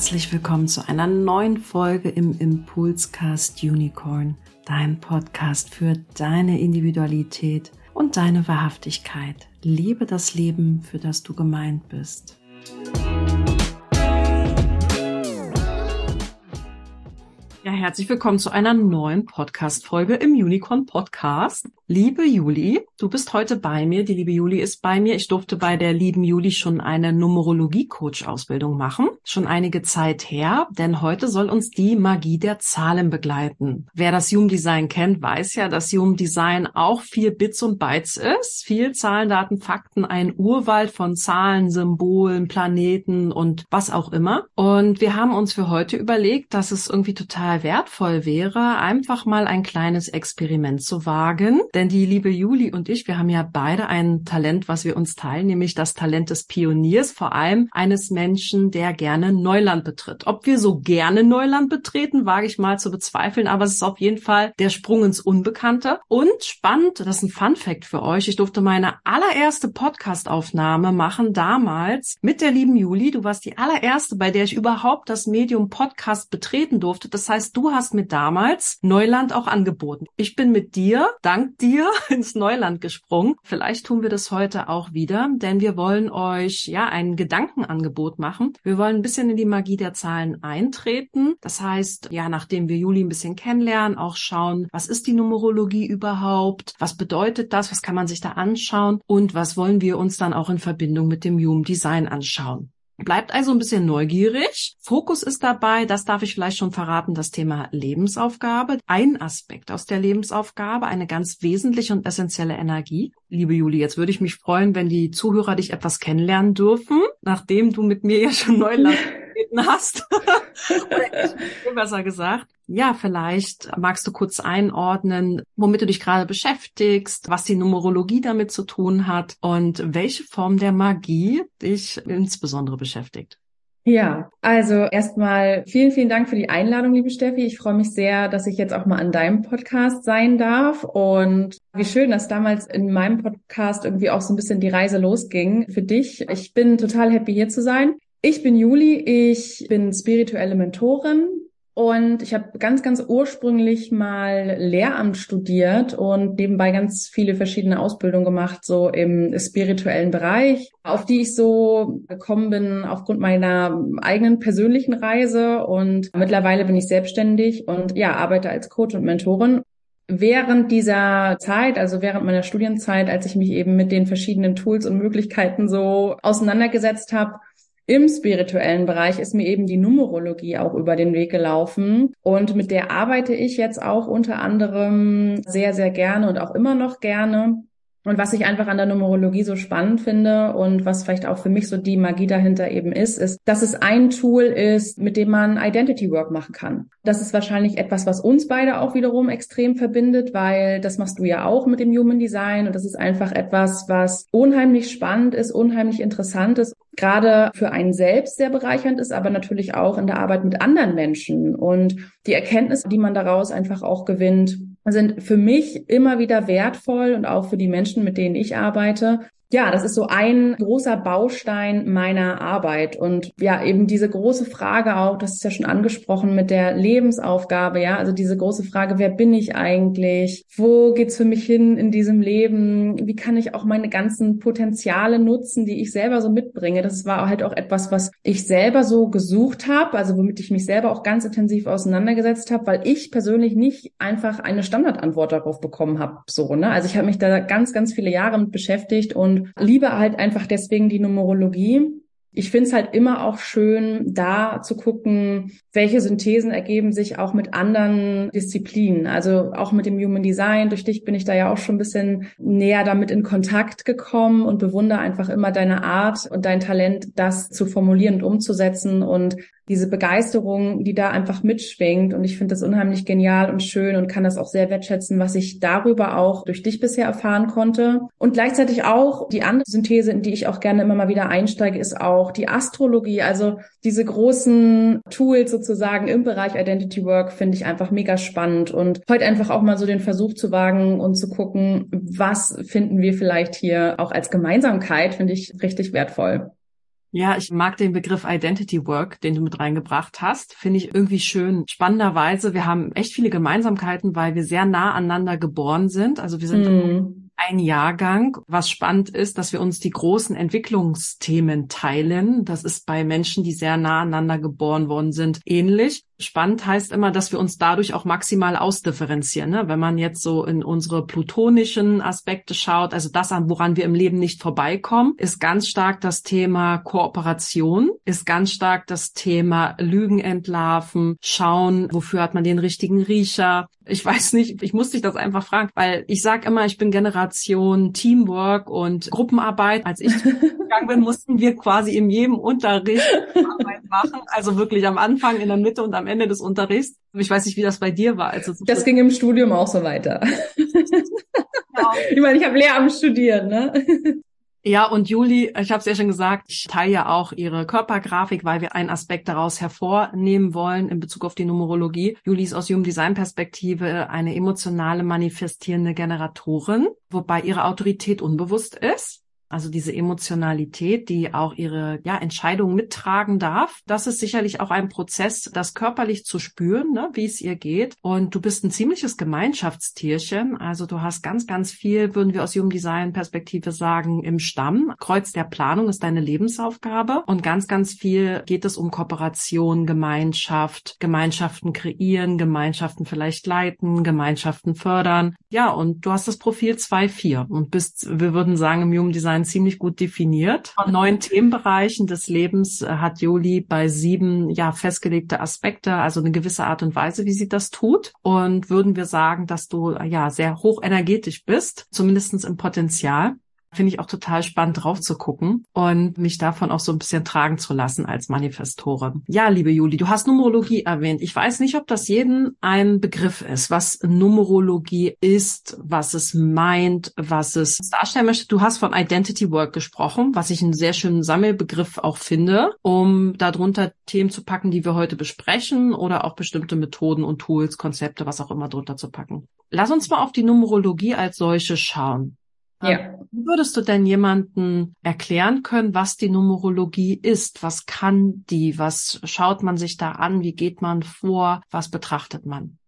Herzlich willkommen zu einer neuen Folge im Impulscast Unicorn, dein Podcast für deine Individualität und deine Wahrhaftigkeit. Liebe das Leben, für das du gemeint bist. Ja, herzlich willkommen zu einer neuen Podcast-Folge im Unicorn Podcast. Liebe Juli, du bist heute bei mir. Die liebe Juli ist bei mir. Ich durfte bei der lieben Juli schon eine Numerologie-Coach-Ausbildung machen. Schon einige Zeit her, denn heute soll uns die Magie der Zahlen begleiten. Wer das Human Design kennt, weiß ja, dass Human Design auch viel Bits und Bytes ist. Viel Zahlen, Daten, Fakten, ein Urwald von Zahlen, Symbolen, Planeten und was auch immer. Und wir haben uns für heute überlegt, dass es irgendwie total wertvoll wäre, einfach mal ein kleines Experiment zu wagen denn die liebe Juli und ich, wir haben ja beide ein Talent, was wir uns teilen, nämlich das Talent des Pioniers, vor allem eines Menschen, der gerne Neuland betritt. Ob wir so gerne Neuland betreten, wage ich mal zu bezweifeln, aber es ist auf jeden Fall der Sprung ins Unbekannte. Und spannend, das ist ein Fun Fact für euch. Ich durfte meine allererste Podcast-Aufnahme machen, damals mit der lieben Juli. Du warst die allererste, bei der ich überhaupt das Medium Podcast betreten durfte. Das heißt, du hast mir damals Neuland auch angeboten. Ich bin mit dir, dank dir, dir ins Neuland gesprungen. Vielleicht tun wir das heute auch wieder, denn wir wollen euch ja ein Gedankenangebot machen. Wir wollen ein bisschen in die Magie der Zahlen eintreten. Das heißt, ja, nachdem wir Juli ein bisschen kennenlernen, auch schauen, was ist die Numerologie überhaupt? Was bedeutet das? Was kann man sich da anschauen? Und was wollen wir uns dann auch in Verbindung mit dem Human Design anschauen? Bleibt also ein bisschen neugierig. Fokus ist dabei, das darf ich vielleicht schon verraten, das Thema Lebensaufgabe. Ein Aspekt aus der Lebensaufgabe, eine ganz wesentliche und essentielle Energie. Liebe Juli, jetzt würde ich mich freuen, wenn die Zuhörer dich etwas kennenlernen dürfen, nachdem du mit mir ja schon Neuland hast. Oder ich, besser gesagt. Ja, vielleicht magst du kurz einordnen, womit du dich gerade beschäftigst, was die Numerologie damit zu tun hat und welche Form der Magie dich insbesondere beschäftigt. Ja, also erstmal vielen, vielen Dank für die Einladung, liebe Steffi. Ich freue mich sehr, dass ich jetzt auch mal an deinem Podcast sein darf. Und wie schön, dass damals in meinem Podcast irgendwie auch so ein bisschen die Reise losging für dich. Ich bin total happy, hier zu sein. Ich bin Juli, ich bin spirituelle Mentorin und ich habe ganz, ganz ursprünglich mal Lehramt studiert und nebenbei ganz viele verschiedene Ausbildungen gemacht, so im spirituellen Bereich, auf die ich so gekommen bin aufgrund meiner eigenen persönlichen Reise. Und mittlerweile bin ich selbstständig und ja, arbeite als Coach und Mentorin während dieser Zeit, also während meiner Studienzeit, als ich mich eben mit den verschiedenen Tools und Möglichkeiten so auseinandergesetzt habe, im spirituellen Bereich ist mir eben die Numerologie auch über den Weg gelaufen und mit der arbeite ich jetzt auch unter anderem sehr, sehr gerne und auch immer noch gerne. Und was ich einfach an der Numerologie so spannend finde und was vielleicht auch für mich so die Magie dahinter eben ist, ist, dass es ein Tool ist, mit dem man Identity Work machen kann. Das ist wahrscheinlich etwas, was uns beide auch wiederum extrem verbindet, weil das machst du ja auch mit dem Human Design und das ist einfach etwas, was unheimlich spannend ist, unheimlich interessant ist, gerade für einen selbst sehr bereichernd ist, aber natürlich auch in der Arbeit mit anderen Menschen. Und die Erkenntnisse, die man daraus einfach auch gewinnt, sind für mich immer wieder wertvoll und auch für die Menschen, mit denen ich arbeite, ja, das ist so ein großer Baustein meiner Arbeit und ja, eben diese große Frage auch, das ist ja schon angesprochen mit der Lebensaufgabe, ja, also diese große Frage, wer bin ich eigentlich? Wo geht's für mich hin in diesem Leben? Wie kann ich auch meine ganzen Potenziale nutzen, die ich selber so mitbringe? Das war halt auch etwas, was ich selber so gesucht habe, also womit ich mich selber auch ganz intensiv auseinandergesetzt habe, weil ich persönlich nicht einfach eine Standardantwort darauf bekommen habe, so, ne? Also ich habe mich da ganz ganz viele Jahre mit beschäftigt und liebe halt einfach deswegen die Numerologie. Ich finde es halt immer auch schön, da zu gucken, welche Synthesen ergeben sich auch mit anderen Disziplinen. Also auch mit dem Human Design. Durch dich bin ich da ja auch schon ein bisschen näher damit in Kontakt gekommen und bewundere einfach immer deine Art und dein Talent, das zu formulieren und umzusetzen. Und diese Begeisterung, die da einfach mitschwingt. Und ich finde das unheimlich genial und schön und kann das auch sehr wertschätzen, was ich darüber auch durch dich bisher erfahren konnte. Und gleichzeitig auch die andere Synthese, in die ich auch gerne immer mal wieder einsteige, ist auch die Astrologie. Also diese großen Tools sozusagen im Bereich Identity Work finde ich einfach mega spannend. Und heute einfach auch mal so den Versuch zu wagen und zu gucken, was finden wir vielleicht hier auch als Gemeinsamkeit, finde ich richtig wertvoll. Ja, ich mag den Begriff Identity Work, den du mit reingebracht hast. Finde ich irgendwie schön. Spannenderweise, wir haben echt viele Gemeinsamkeiten, weil wir sehr nah aneinander geboren sind. Also wir sind mm ein Jahrgang. Was spannend ist, dass wir uns die großen Entwicklungsthemen teilen. Das ist bei Menschen, die sehr nah aneinander geboren worden sind, ähnlich. Spannend heißt immer, dass wir uns dadurch auch maximal ausdifferenzieren. Ne? Wenn man jetzt so in unsere plutonischen Aspekte schaut, also das, woran wir im Leben nicht vorbeikommen, ist ganz stark das Thema Kooperation, ist ganz stark das Thema Lügen entlarven, schauen, wofür hat man den richtigen Riecher. Ich weiß nicht, ich muss dich das einfach fragen, weil ich sage immer, ich bin Generation Teamwork und Gruppenarbeit. Als ich gegangen bin, mussten wir quasi in jedem Unterricht Arbeit machen. Also wirklich am Anfang, in der Mitte und am Ende des Unterrichts. Ich weiß nicht, wie das bei dir war. Also das ging im Studium auch so weiter. Genau. Ich meine, ich habe Lehramt studiert, ne? Ja, und Juli, ich habe es ja schon gesagt, ich teile ja auch ihre Körpergrafik, weil wir einen Aspekt daraus hervornehmen wollen in Bezug auf die Numerologie. Juli ist aus Human Design Perspektive eine emotionale manifestierende Generatorin, wobei ihre Autorität unbewusst ist. Also diese Emotionalität, die auch ihre ja, Entscheidungen mittragen darf. Das ist sicherlich auch ein Prozess, das körperlich zu spüren, ne, wie es ihr geht. Und du bist ein ziemliches Gemeinschaftstierchen. Also du hast ganz, ganz viel, würden wir aus Human Design Perspektive sagen, im Stamm. Kreuz der Planung ist deine Lebensaufgabe. Und ganz, ganz viel geht es um Kooperation, Gemeinschaft, Gemeinschaften kreieren, Gemeinschaften vielleicht leiten, Gemeinschaften fördern. Ja, und du hast das Profil 2-4 und bist, wir würden sagen, im Human Design ziemlich gut definiert. Von neun Themenbereichen des Lebens äh, hat Joli bei sieben ja festgelegte Aspekte, also eine gewisse Art und Weise, wie sie das tut. Und würden wir sagen, dass du ja sehr hoch energetisch bist, zumindestens im Potenzial. Finde ich auch total spannend drauf zu gucken und mich davon auch so ein bisschen tragen zu lassen als Manifestorin. Ja, liebe Juli, du hast Numerologie erwähnt. Ich weiß nicht, ob das jedem ein Begriff ist, was Numerologie ist, was es meint, was es darstellen möchte. Du hast von Identity Work gesprochen, was ich einen sehr schönen Sammelbegriff auch finde, um darunter Themen zu packen, die wir heute besprechen oder auch bestimmte Methoden und Tools, Konzepte, was auch immer drunter zu packen. Lass uns mal auf die Numerologie als solche schauen. Ja. Wie würdest du denn jemanden erklären können, was die Numerologie ist? Was kann die? Was schaut man sich da an? Wie geht man vor? Was betrachtet man?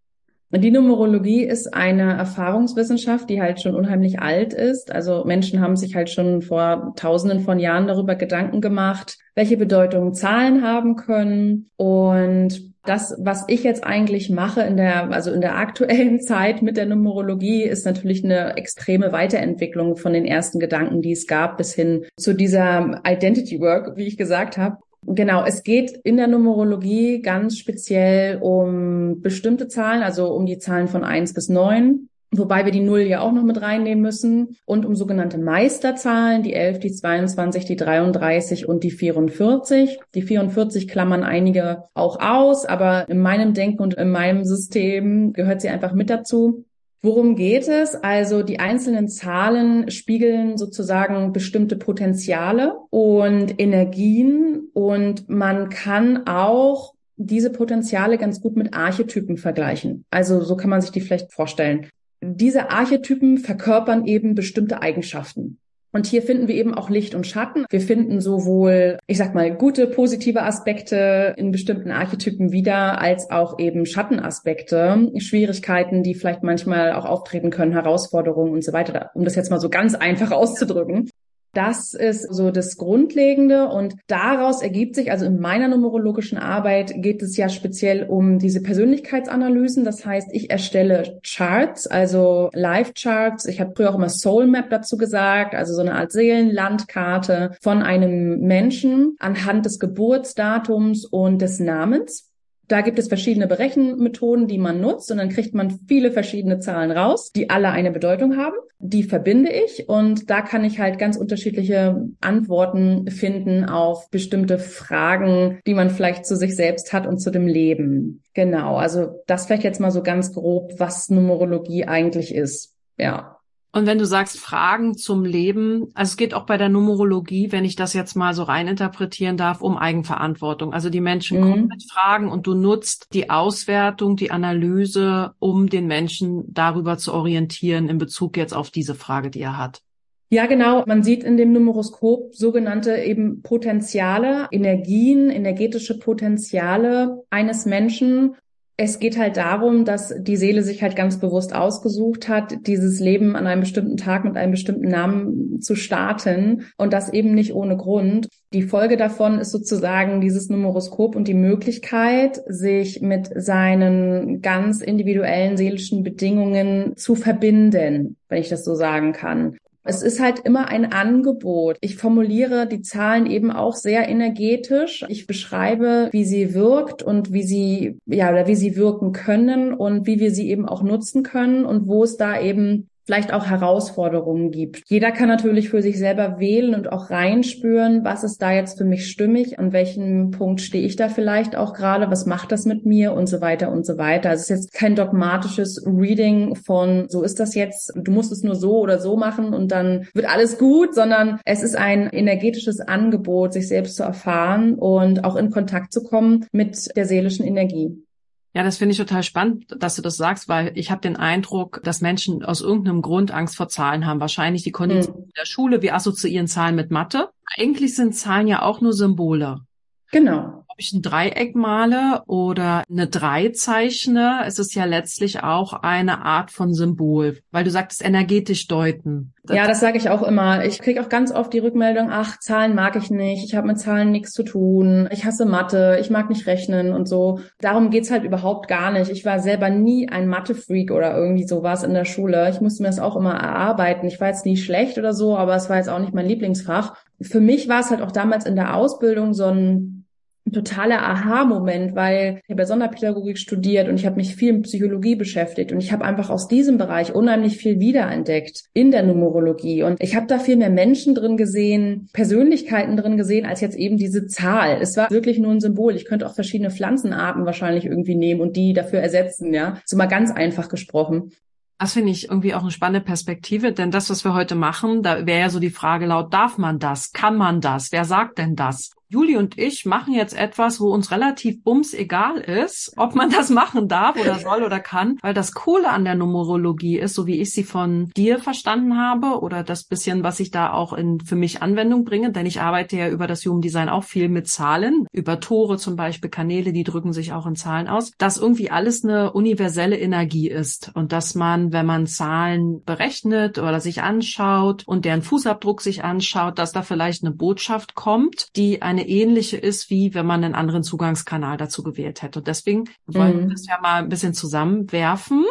Die Numerologie ist eine Erfahrungswissenschaft, die halt schon unheimlich alt ist. Also Menschen haben sich halt schon vor tausenden von Jahren darüber Gedanken gemacht, welche Bedeutung Zahlen haben können und das, was ich jetzt eigentlich mache in der, also in der aktuellen Zeit mit der Numerologie, ist natürlich eine extreme Weiterentwicklung von den ersten Gedanken, die es gab, bis hin zu dieser Identity Work, wie ich gesagt habe. Genau, es geht in der Numerologie ganz speziell um bestimmte Zahlen, also um die Zahlen von eins bis neun wobei wir die Null ja auch noch mit reinnehmen müssen, und um sogenannte Meisterzahlen, die 11, die 22, die 33 und die 44. Die 44 klammern einige auch aus, aber in meinem Denken und in meinem System gehört sie einfach mit dazu. Worum geht es? Also die einzelnen Zahlen spiegeln sozusagen bestimmte Potenziale und Energien und man kann auch diese Potenziale ganz gut mit Archetypen vergleichen. Also so kann man sich die vielleicht vorstellen diese Archetypen verkörpern eben bestimmte Eigenschaften. Und hier finden wir eben auch Licht und Schatten. Wir finden sowohl, ich sag mal, gute, positive Aspekte in bestimmten Archetypen wieder, als auch eben Schattenaspekte, Schwierigkeiten, die vielleicht manchmal auch auftreten können, Herausforderungen und so weiter, um das jetzt mal so ganz einfach auszudrücken. Das ist so das Grundlegende und daraus ergibt sich, also in meiner numerologischen Arbeit geht es ja speziell um diese Persönlichkeitsanalysen. Das heißt, ich erstelle Charts, also Live-Charts. Ich habe früher auch immer Soul Map dazu gesagt, also so eine Art Seelenlandkarte von einem Menschen anhand des Geburtsdatums und des Namens. Da gibt es verschiedene Berechenmethoden, die man nutzt und dann kriegt man viele verschiedene Zahlen raus, die alle eine Bedeutung haben. Die verbinde ich und da kann ich halt ganz unterschiedliche Antworten finden auf bestimmte Fragen, die man vielleicht zu sich selbst hat und zu dem Leben. Genau, also das vielleicht jetzt mal so ganz grob, was Numerologie eigentlich ist. Ja. Und wenn du sagst Fragen zum Leben, also es geht auch bei der Numerologie, wenn ich das jetzt mal so reininterpretieren darf, um Eigenverantwortung. Also die Menschen mhm. kommen mit Fragen und du nutzt die Auswertung, die Analyse, um den Menschen darüber zu orientieren in Bezug jetzt auf diese Frage, die er hat. Ja, genau. Man sieht in dem Numeroskop sogenannte eben Potenziale, Energien, energetische Potenziale eines Menschen es geht halt darum, dass die Seele sich halt ganz bewusst ausgesucht hat, dieses Leben an einem bestimmten Tag mit einem bestimmten Namen zu starten und das eben nicht ohne Grund. Die Folge davon ist sozusagen dieses Numeroskop und die Möglichkeit, sich mit seinen ganz individuellen seelischen Bedingungen zu verbinden, wenn ich das so sagen kann. Es ist halt immer ein Angebot. Ich formuliere die Zahlen eben auch sehr energetisch. Ich beschreibe, wie sie wirkt und wie sie, ja, oder wie sie wirken können und wie wir sie eben auch nutzen können und wo es da eben vielleicht auch Herausforderungen gibt. Jeder kann natürlich für sich selber wählen und auch reinspüren, was ist da jetzt für mich stimmig, an welchem Punkt stehe ich da vielleicht auch gerade, was macht das mit mir und so weiter und so weiter. Also es ist jetzt kein dogmatisches Reading von, so ist das jetzt, du musst es nur so oder so machen und dann wird alles gut, sondern es ist ein energetisches Angebot, sich selbst zu erfahren und auch in Kontakt zu kommen mit der seelischen Energie. Ja, das finde ich total spannend, dass du das sagst, weil ich habe den Eindruck, dass Menschen aus irgendeinem Grund Angst vor Zahlen haben. Wahrscheinlich die Kondition mhm. der Schule. Wir assoziieren Zahlen mit Mathe. Eigentlich sind Zahlen ja auch nur Symbole. Genau ich ein Dreieck male oder eine Drei zeichne, es ist ja letztlich auch eine Art von Symbol, weil du sagtest energetisch deuten. Ja, das sage ich auch immer. Ich kriege auch ganz oft die Rückmeldung, ach, Zahlen mag ich nicht, ich habe mit Zahlen nichts zu tun, ich hasse Mathe, ich mag nicht rechnen und so. Darum geht's halt überhaupt gar nicht. Ich war selber nie ein Mathe-Freak oder irgendwie sowas in der Schule. Ich musste mir das auch immer erarbeiten. Ich war jetzt nie schlecht oder so, aber es war jetzt auch nicht mein Lieblingsfach. Für mich war es halt auch damals in der Ausbildung so ein ein totaler Aha-Moment, weil ich habe ja Sonderpädagogik studiert und ich habe mich viel mit Psychologie beschäftigt und ich habe einfach aus diesem Bereich unheimlich viel wiederentdeckt in der Numerologie und ich habe da viel mehr Menschen drin gesehen, Persönlichkeiten drin gesehen, als jetzt eben diese Zahl. Es war wirklich nur ein Symbol. Ich könnte auch verschiedene Pflanzenarten wahrscheinlich irgendwie nehmen und die dafür ersetzen, ja. So mal ganz einfach gesprochen. Das finde ich irgendwie auch eine spannende Perspektive, denn das, was wir heute machen, da wäre ja so die Frage laut, darf man das? Kann man das? Wer sagt denn das? Juli und ich machen jetzt etwas, wo uns relativ bums egal ist, ob man das machen darf oder soll oder kann, weil das Coole an der Numerologie ist, so wie ich sie von dir verstanden habe oder das bisschen, was ich da auch in für mich Anwendung bringe, denn ich arbeite ja über das Human Design auch viel mit Zahlen, über Tore zum Beispiel, Kanäle, die drücken sich auch in Zahlen aus, dass irgendwie alles eine universelle Energie ist und dass man, wenn man Zahlen berechnet oder sich anschaut und deren Fußabdruck sich anschaut, dass da vielleicht eine Botschaft kommt, die eine eine ähnliche ist, wie wenn man einen anderen Zugangskanal dazu gewählt hätte. Und deswegen wollen wir mhm. das ja mal ein bisschen zusammenwerfen.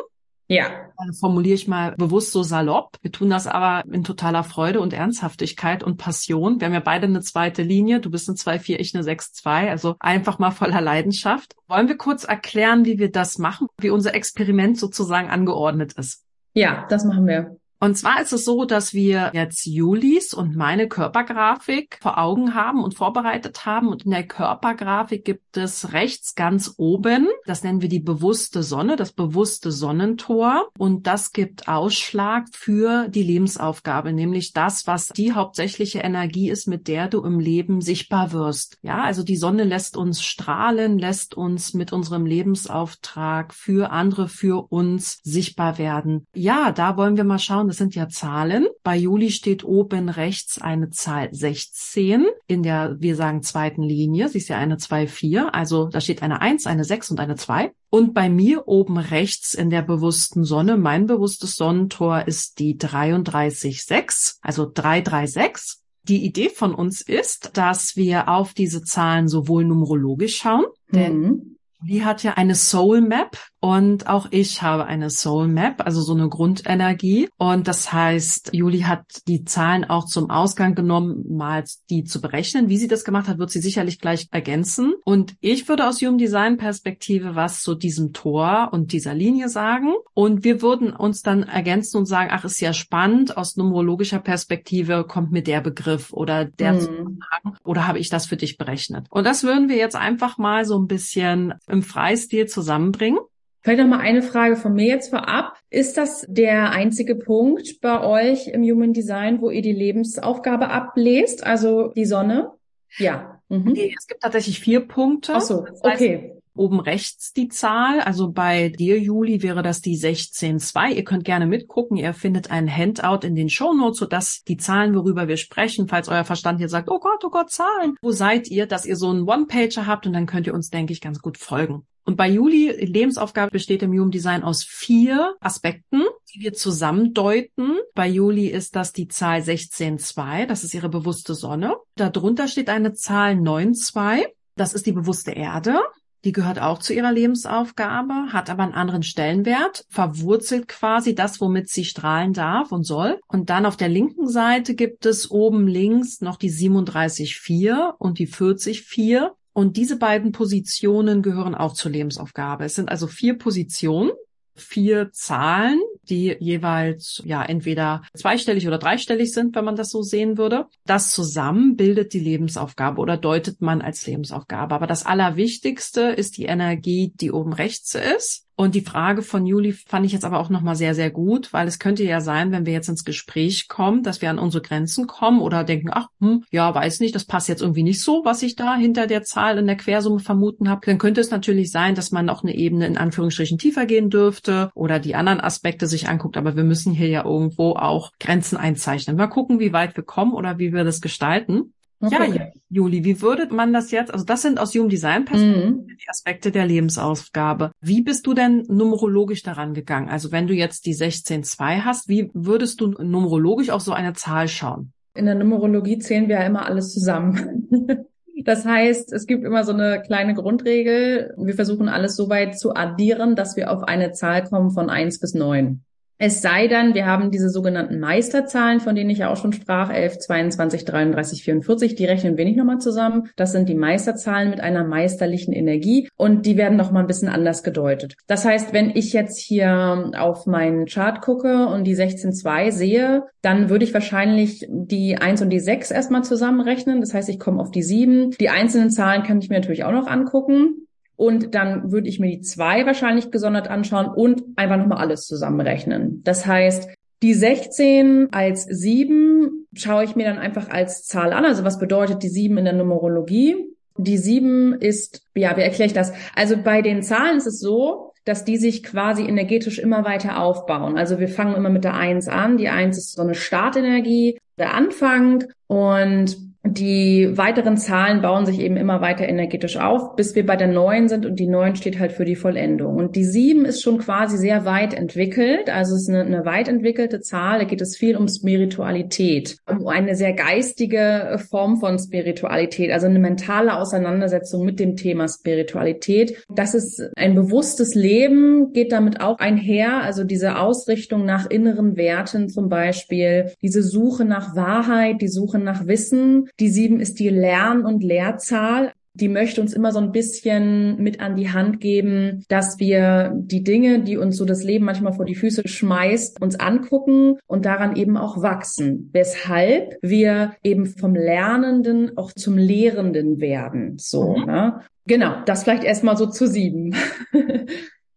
Ja. Dann formuliere ich mal bewusst so salopp. Wir tun das aber in totaler Freude und Ernsthaftigkeit und Passion. Wir haben ja beide eine zweite Linie. Du bist eine 2-4, ich eine 6-2. Also einfach mal voller Leidenschaft. Wollen wir kurz erklären, wie wir das machen, wie unser Experiment sozusagen angeordnet ist? Ja, das machen wir. Und zwar ist es so, dass wir jetzt Julis und meine Körpergrafik vor Augen haben und vorbereitet haben. Und in der Körpergrafik gibt es rechts ganz oben, das nennen wir die bewusste Sonne, das bewusste Sonnentor. Und das gibt Ausschlag für die Lebensaufgabe, nämlich das, was die hauptsächliche Energie ist, mit der du im Leben sichtbar wirst. Ja, also die Sonne lässt uns strahlen, lässt uns mit unserem Lebensauftrag für andere, für uns sichtbar werden. Ja, da wollen wir mal schauen, das sind ja Zahlen. Bei Juli steht oben rechts eine Zahl 16 in der, wir sagen, zweiten Linie. Sie ist ja eine 2, 4. Also da steht eine 1, eine 6 und eine 2. Und bei mir oben rechts in der bewussten Sonne, mein bewusstes Sonnentor ist die 33,6, also 336. Die Idee von uns ist, dass wir auf diese Zahlen sowohl numerologisch schauen, denn mhm. Die hat ja eine Soul Map Und auch ich habe eine Soul Map, also so eine Grundenergie. Und das heißt, Juli hat die Zahlen auch zum Ausgang genommen, mal die zu berechnen. Wie sie das gemacht hat, wird sie sicherlich gleich ergänzen. Und ich würde aus Human Design Perspektive was zu diesem Tor und dieser Linie sagen. Und wir würden uns dann ergänzen und sagen, ach, ist ja spannend. Aus numerologischer Perspektive kommt mir der Begriff oder der mhm. oder habe ich das für dich berechnet? Und das würden wir jetzt einfach mal so ein bisschen im Freistil zusammenbringen. Vielleicht noch mal eine Frage von mir jetzt vorab. Ist das der einzige Punkt bei euch im Human Design, wo ihr die Lebensaufgabe ablest, also die Sonne? Ja. Mhm. Nee, es gibt tatsächlich vier Punkte. Ach so, das heißt, okay. Oben rechts die Zahl, also bei dir, Juli, wäre das die 16.2. Ihr könnt gerne mitgucken. Ihr findet ein Handout in den Shownotes, sodass die Zahlen, worüber wir sprechen, falls euer Verstand hier sagt, oh Gott, oh Gott, Zahlen. Wo seid ihr, dass ihr so einen One-Pager habt und dann könnt ihr uns, denke ich, ganz gut folgen. Und bei Juli, Lebensaufgabe besteht im Human Design aus vier Aspekten, die wir zusammen deuten. Bei Juli ist das die Zahl 16.2, das ist ihre bewusste Sonne. Darunter steht eine Zahl 9.2, das ist die bewusste Erde. Die gehört auch zu ihrer Lebensaufgabe, hat aber einen anderen Stellenwert, verwurzelt quasi das, womit sie strahlen darf und soll. Und dann auf der linken Seite gibt es oben links noch die 37.4 und die 40.4. Und diese beiden Positionen gehören auch zur Lebensaufgabe. Es sind also vier Positionen, vier Zahlen, die jeweils ja entweder zweistellig oder dreistellig sind, wenn man das so sehen würde. Das zusammen bildet die Lebensaufgabe oder deutet man als Lebensaufgabe. Aber das Allerwichtigste ist die Energie, die oben rechts ist. Und die Frage von Juli fand ich jetzt aber auch nochmal sehr, sehr gut, weil es könnte ja sein, wenn wir jetzt ins Gespräch kommen, dass wir an unsere Grenzen kommen oder denken, ach, hm, ja, weiß nicht, das passt jetzt irgendwie nicht so, was ich da hinter der Zahl in der Quersumme vermuten habe. Dann könnte es natürlich sein, dass man noch eine Ebene in Anführungsstrichen tiefer gehen dürfte oder die anderen Aspekte sich anguckt. Aber wir müssen hier ja irgendwo auch Grenzen einzeichnen. Mal gucken, wie weit wir kommen oder wie wir das gestalten. Okay. Ja, Juli, wie würde man das jetzt, also das sind aus Human Design Perspektive mhm. die Aspekte der Lebensaufgabe. Wie bist du denn numerologisch daran gegangen? Also wenn du jetzt die 16.2 hast, wie würdest du numerologisch auf so eine Zahl schauen? In der Numerologie zählen wir ja immer alles zusammen. Das heißt, es gibt immer so eine kleine Grundregel. Wir versuchen alles so weit zu addieren, dass wir auf eine Zahl kommen von eins bis neun. Es sei denn, wir haben diese sogenannten Meisterzahlen, von denen ich ja auch schon sprach, 11, 22, 33, 44, die rechnen wir nicht nochmal zusammen. Das sind die Meisterzahlen mit einer meisterlichen Energie und die werden nochmal ein bisschen anders gedeutet. Das heißt, wenn ich jetzt hier auf meinen Chart gucke und die 16.2 sehe, dann würde ich wahrscheinlich die 1 und die 6 erstmal zusammenrechnen. Das heißt, ich komme auf die 7. Die einzelnen Zahlen kann ich mir natürlich auch noch angucken. Und dann würde ich mir die zwei wahrscheinlich gesondert anschauen und einfach nochmal alles zusammenrechnen. Das heißt, die 16 als 7 schaue ich mir dann einfach als Zahl an. Also was bedeutet die 7 in der Numerologie? Die 7 ist, ja, wie erkläre ich das? Also bei den Zahlen ist es so, dass die sich quasi energetisch immer weiter aufbauen. Also wir fangen immer mit der 1 an. Die 1 ist so eine Startenergie, der Anfang und die weiteren Zahlen bauen sich eben immer weiter energetisch auf, bis wir bei der neun sind und die neun steht halt für die Vollendung. Und die sieben ist schon quasi sehr weit entwickelt, also es ist eine, eine weit entwickelte Zahl, da geht es viel um Spiritualität, um eine sehr geistige Form von Spiritualität, also eine mentale Auseinandersetzung mit dem Thema Spiritualität. Das ist ein bewusstes Leben, geht damit auch einher, also diese Ausrichtung nach inneren Werten zum Beispiel, diese Suche nach Wahrheit, die Suche nach Wissen, die sieben ist die Lern- und Lehrzahl. Die möchte uns immer so ein bisschen mit an die Hand geben, dass wir die Dinge, die uns so das Leben manchmal vor die Füße schmeißt, uns angucken und daran eben auch wachsen. Weshalb wir eben vom Lernenden auch zum Lehrenden werden. So, mhm. ne? Genau, das vielleicht erstmal so zu sieben.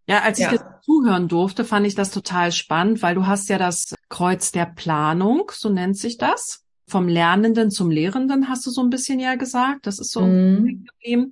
Ja, als ich ja. das zuhören durfte, fand ich das total spannend, weil du hast ja das Kreuz der Planung, so nennt sich das vom Lernenden zum Lehrenden, hast du so ein bisschen ja gesagt. Das ist so mhm.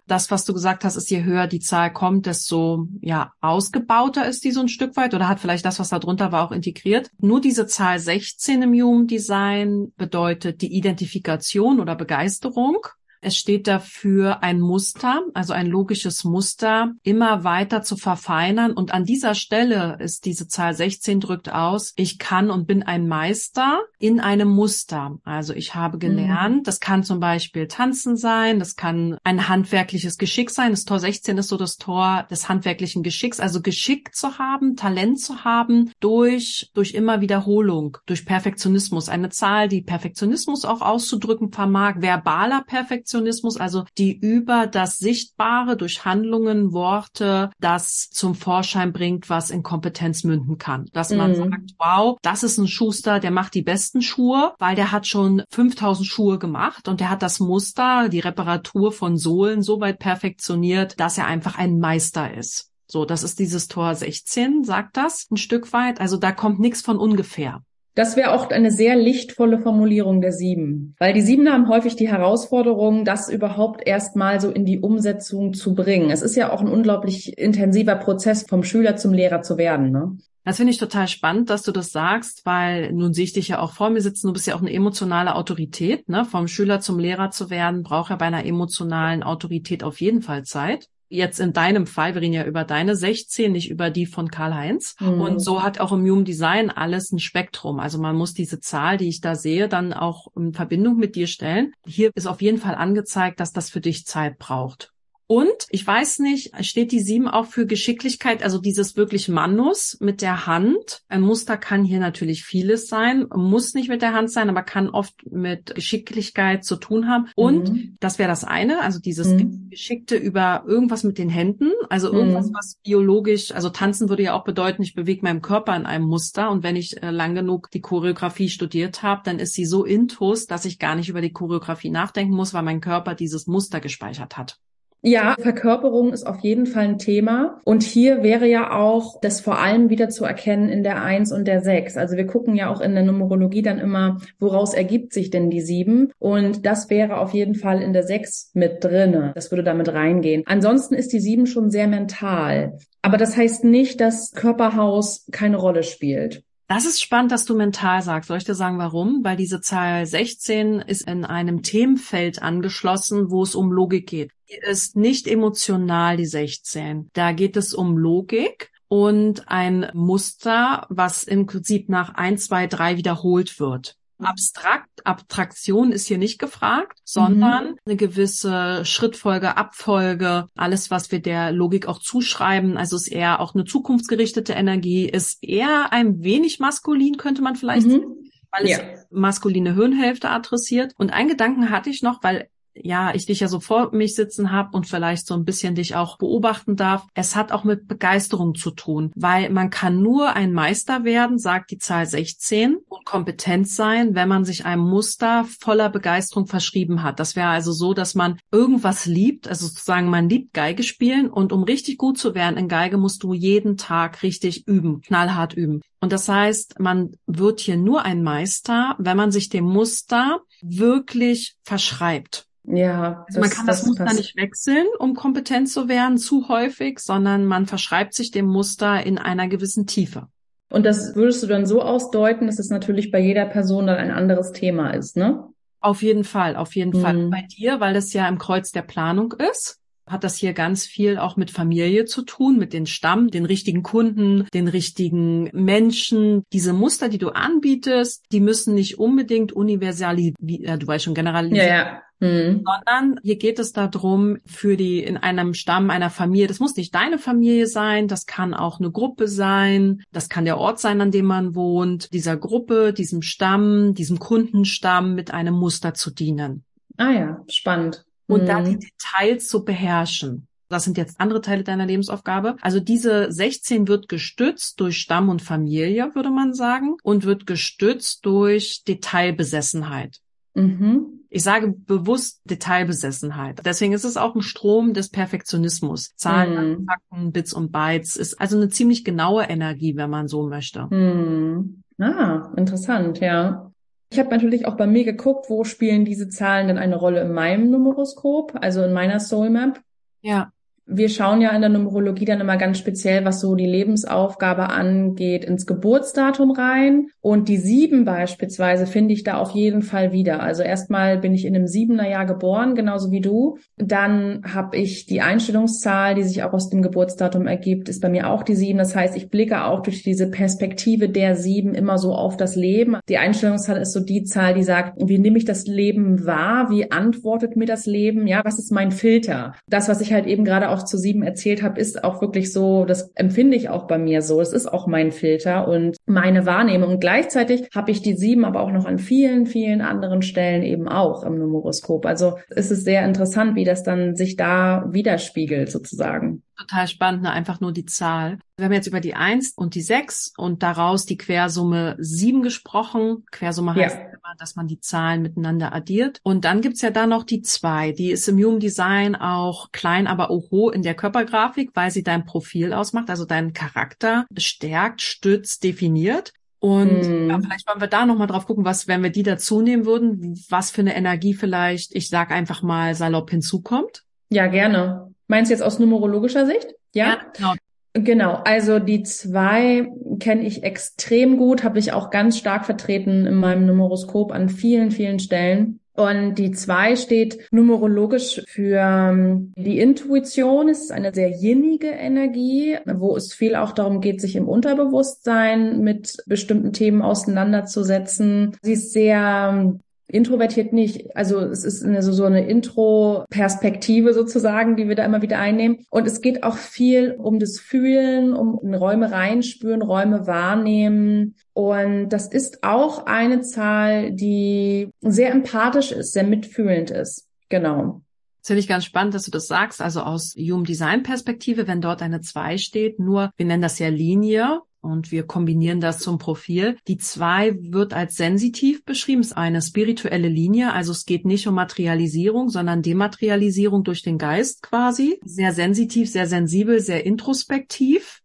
Das, was du gesagt hast, ist, je höher die Zahl kommt, desto ja ausgebauter ist die so ein Stück weit oder hat vielleicht das, was da drunter war, auch integriert. Nur diese Zahl 16 im Human Design bedeutet die Identifikation oder Begeisterung Es steht dafür ein Muster, also ein logisches Muster, immer weiter zu verfeinern. Und an dieser Stelle ist diese Zahl 16 drückt aus, ich kann und bin ein Meister in einem Muster. Also ich habe gelernt, mhm. das kann zum Beispiel Tanzen sein, das kann ein handwerkliches Geschick sein. Das Tor 16 ist so das Tor des handwerklichen Geschicks, also Geschick zu haben, Talent zu haben durch, durch immer Wiederholung, durch Perfektionismus. Eine Zahl, die Perfektionismus auch auszudrücken vermag, verbaler Perfektionismus, also die über das Sichtbare durch Handlungen, Worte, das zum Vorschein bringt, was in Kompetenz münden kann. Dass man mhm. sagt, wow, das ist ein Schuster, der macht die besten Schuhe, weil der hat schon 5000 Schuhe gemacht und der hat das Muster, die Reparatur von Sohlen so weit perfektioniert, dass er einfach ein Meister ist. So, das ist dieses Tor 16, sagt das ein Stück weit. Also da kommt nichts von ungefähr. Das wäre auch eine sehr lichtvolle Formulierung der Sieben, weil die Sieben haben häufig die Herausforderung, das überhaupt erstmal so in die Umsetzung zu bringen. Es ist ja auch ein unglaublich intensiver Prozess, vom Schüler zum Lehrer zu werden. Ne? Das finde ich total spannend, dass du das sagst, weil nun sehe ich dich ja auch vor mir sitzen. Du bist ja auch eine emotionale Autorität. Ne? Vom Schüler zum Lehrer zu werden, braucht ja bei einer emotionalen Autorität auf jeden Fall Zeit jetzt in deinem Fall, wir reden ja über deine 16, nicht über die von Karl-Heinz. Mhm. Und so hat auch im Human Design alles ein Spektrum. Also man muss diese Zahl, die ich da sehe, dann auch in Verbindung mit dir stellen. Hier ist auf jeden Fall angezeigt, dass das für dich Zeit braucht. Und ich weiß nicht, steht die sieben auch für Geschicklichkeit, also dieses wirklich Manus mit der Hand. Ein Muster kann hier natürlich vieles sein, muss nicht mit der Hand sein, aber kann oft mit Geschicklichkeit zu tun haben. Und mhm. das wäre das eine, also dieses mhm. Geschickte über irgendwas mit den Händen, also irgendwas, mhm. was biologisch, also tanzen würde ja auch bedeuten, ich bewege meinen Körper in einem Muster. Und wenn ich äh, lang genug die Choreografie studiert habe, dann ist sie so intus, dass ich gar nicht über die Choreografie nachdenken muss, weil mein Körper dieses Muster gespeichert hat. Ja, Verkörperung ist auf jeden Fall ein Thema. Und hier wäre ja auch das vor allem wieder zu erkennen in der Eins und der Sechs. Also wir gucken ja auch in der Numerologie dann immer, woraus ergibt sich denn die Sieben? Und das wäre auf jeden Fall in der Sechs mit drinne. Das würde damit reingehen. Ansonsten ist die Sieben schon sehr mental. Aber das heißt nicht, dass Körperhaus keine Rolle spielt. Das ist spannend, dass du mental sagst. Soll ich dir sagen, warum? Weil diese Zahl 16 ist in einem Themenfeld angeschlossen, wo es um Logik geht. Die ist nicht emotional, die 16. Da geht es um Logik und ein Muster, was im Prinzip nach 1, 2, 3 wiederholt wird. Abstrakt, Abtraktion ist hier nicht gefragt, sondern mhm. eine gewisse Schrittfolge, Abfolge, alles, was wir der Logik auch zuschreiben. Also ist eher auch eine zukunftsgerichtete Energie, ist eher ein wenig maskulin, könnte man vielleicht mhm. sagen, weil ja. es maskuline Hirnhälfte adressiert. Und einen Gedanken hatte ich noch, weil ja, ich dich ja so vor mich sitzen habe und vielleicht so ein bisschen dich auch beobachten darf. Es hat auch mit Begeisterung zu tun, weil man kann nur ein Meister werden, sagt die Zahl 16, und kompetent sein, wenn man sich einem Muster voller Begeisterung verschrieben hat. Das wäre also so, dass man irgendwas liebt, also sozusagen man liebt Geige spielen und um richtig gut zu werden in Geige musst du jeden Tag richtig üben, knallhart üben. Und das heißt, man wird hier nur ein Meister, wenn man sich dem Muster wirklich verschreibt. Ja, also man kann das, das Muster passt. nicht wechseln, um kompetent zu werden, zu häufig, sondern man verschreibt sich dem Muster in einer gewissen Tiefe. Und das würdest du dann so ausdeuten, dass es natürlich bei jeder Person dann ein anderes Thema ist, ne? Auf jeden Fall, auf jeden mhm. Fall. Bei dir, weil es ja im Kreuz der Planung ist, hat das hier ganz viel auch mit Familie zu tun, mit den Stamm, den richtigen Kunden, den richtigen Menschen. Diese Muster, die du anbietest, die müssen nicht unbedingt universal, äh, du weißt schon, generalisieren. Ja, ja. Mhm. Sondern hier geht es darum, für die in einem Stamm einer Familie, das muss nicht deine Familie sein, das kann auch eine Gruppe sein, das kann der Ort sein, an dem man wohnt, dieser Gruppe, diesem Stamm, diesem Kundenstamm mit einem Muster zu dienen. Ah ja, spannend und mhm. da die Details zu beherrschen. Das sind jetzt andere Teile deiner Lebensaufgabe. Also diese 16 wird gestützt durch Stamm und Familie, würde man sagen, und wird gestützt durch Detailbesessenheit. Mhm. Ich sage bewusst Detailbesessenheit. Deswegen ist es auch ein Strom des Perfektionismus. Zahlen, mhm. Fakten, Bits und Bytes ist also eine ziemlich genaue Energie, wenn man so möchte. Mhm. Ah, interessant, ja. Ich habe natürlich auch bei mir geguckt, wo spielen diese Zahlen denn eine Rolle in meinem Numeroskop, also in meiner Soul Map. Ja. Wir schauen ja in der Numerologie dann immer ganz speziell, was so die Lebensaufgabe angeht, ins Geburtsdatum rein. Und die sieben beispielsweise finde ich da auf jeden Fall wieder. Also erstmal bin ich in einem siebener Jahr geboren, genauso wie du. Dann habe ich die Einstellungszahl, die sich auch aus dem Geburtsdatum ergibt, ist bei mir auch die sieben. Das heißt, ich blicke auch durch diese Perspektive der sieben immer so auf das Leben. Die Einstellungszahl ist so die Zahl, die sagt, wie nehme ich das Leben wahr? Wie antwortet mir das Leben? Ja, was ist mein Filter? Das, was ich halt eben gerade auch zu sieben erzählt habe, ist auch wirklich so, das empfinde ich auch bei mir so. Es ist auch mein Filter und meine Wahrnehmung. Und gleichzeitig habe ich die sieben aber auch noch an vielen, vielen anderen Stellen eben auch im Numeroskop. Also es ist sehr interessant, wie das dann sich da widerspiegelt sozusagen total spannend, ne? einfach nur die Zahl. Wir haben jetzt über die eins und die sechs und daraus die Quersumme sieben gesprochen. Quersumme heißt ja. Immer, dass man die Zahlen miteinander addiert. Und dann gibt's ja da noch die zwei. Die ist im Human Design auch klein, aber oho in der Körpergrafik, weil sie dein Profil ausmacht, also deinen Charakter stärkt, stützt, definiert. Und mm. ja, vielleicht wollen wir da nochmal drauf gucken, was, wenn wir die dazu nehmen würden, was für eine Energie vielleicht, ich sag einfach mal salopp hinzukommt. Ja, gerne. Meinst du jetzt aus numerologischer Sicht? Ja, ja genau. Genau, also die zwei kenne ich extrem gut, habe ich auch ganz stark vertreten in meinem Numeroskop an vielen, vielen Stellen. Und die zwei steht numerologisch für ähm, die Intuition. Es ist eine sehr jinnige Energie, wo es viel auch darum geht, sich im Unterbewusstsein mit bestimmten Themen auseinanderzusetzen. Sie ist sehr ähm, introvertiert nicht. Also es ist eine, so eine Intro-Perspektive sozusagen, die wir da immer wieder einnehmen. Und es geht auch viel um das Fühlen, um Räume reinspüren, Räume wahrnehmen. Und das ist auch eine Zahl, die sehr empathisch ist, sehr mitfühlend ist. Genau. Das finde ich ganz spannend, dass du das sagst. Also aus Human Design Perspektive, wenn dort eine 2 steht, nur, wir nennen das ja Linie, und wir kombinieren das zum Profil. Die zwei wird als sensitiv beschrieben, ist eine spirituelle Linie. Also es geht nicht um Materialisierung, sondern Dematerialisierung durch den Geist quasi. Sehr sensitiv, sehr sensibel, sehr introspektiv.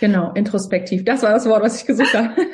Genau, introspektiv. Das war das Wort, was ich gesucht habe.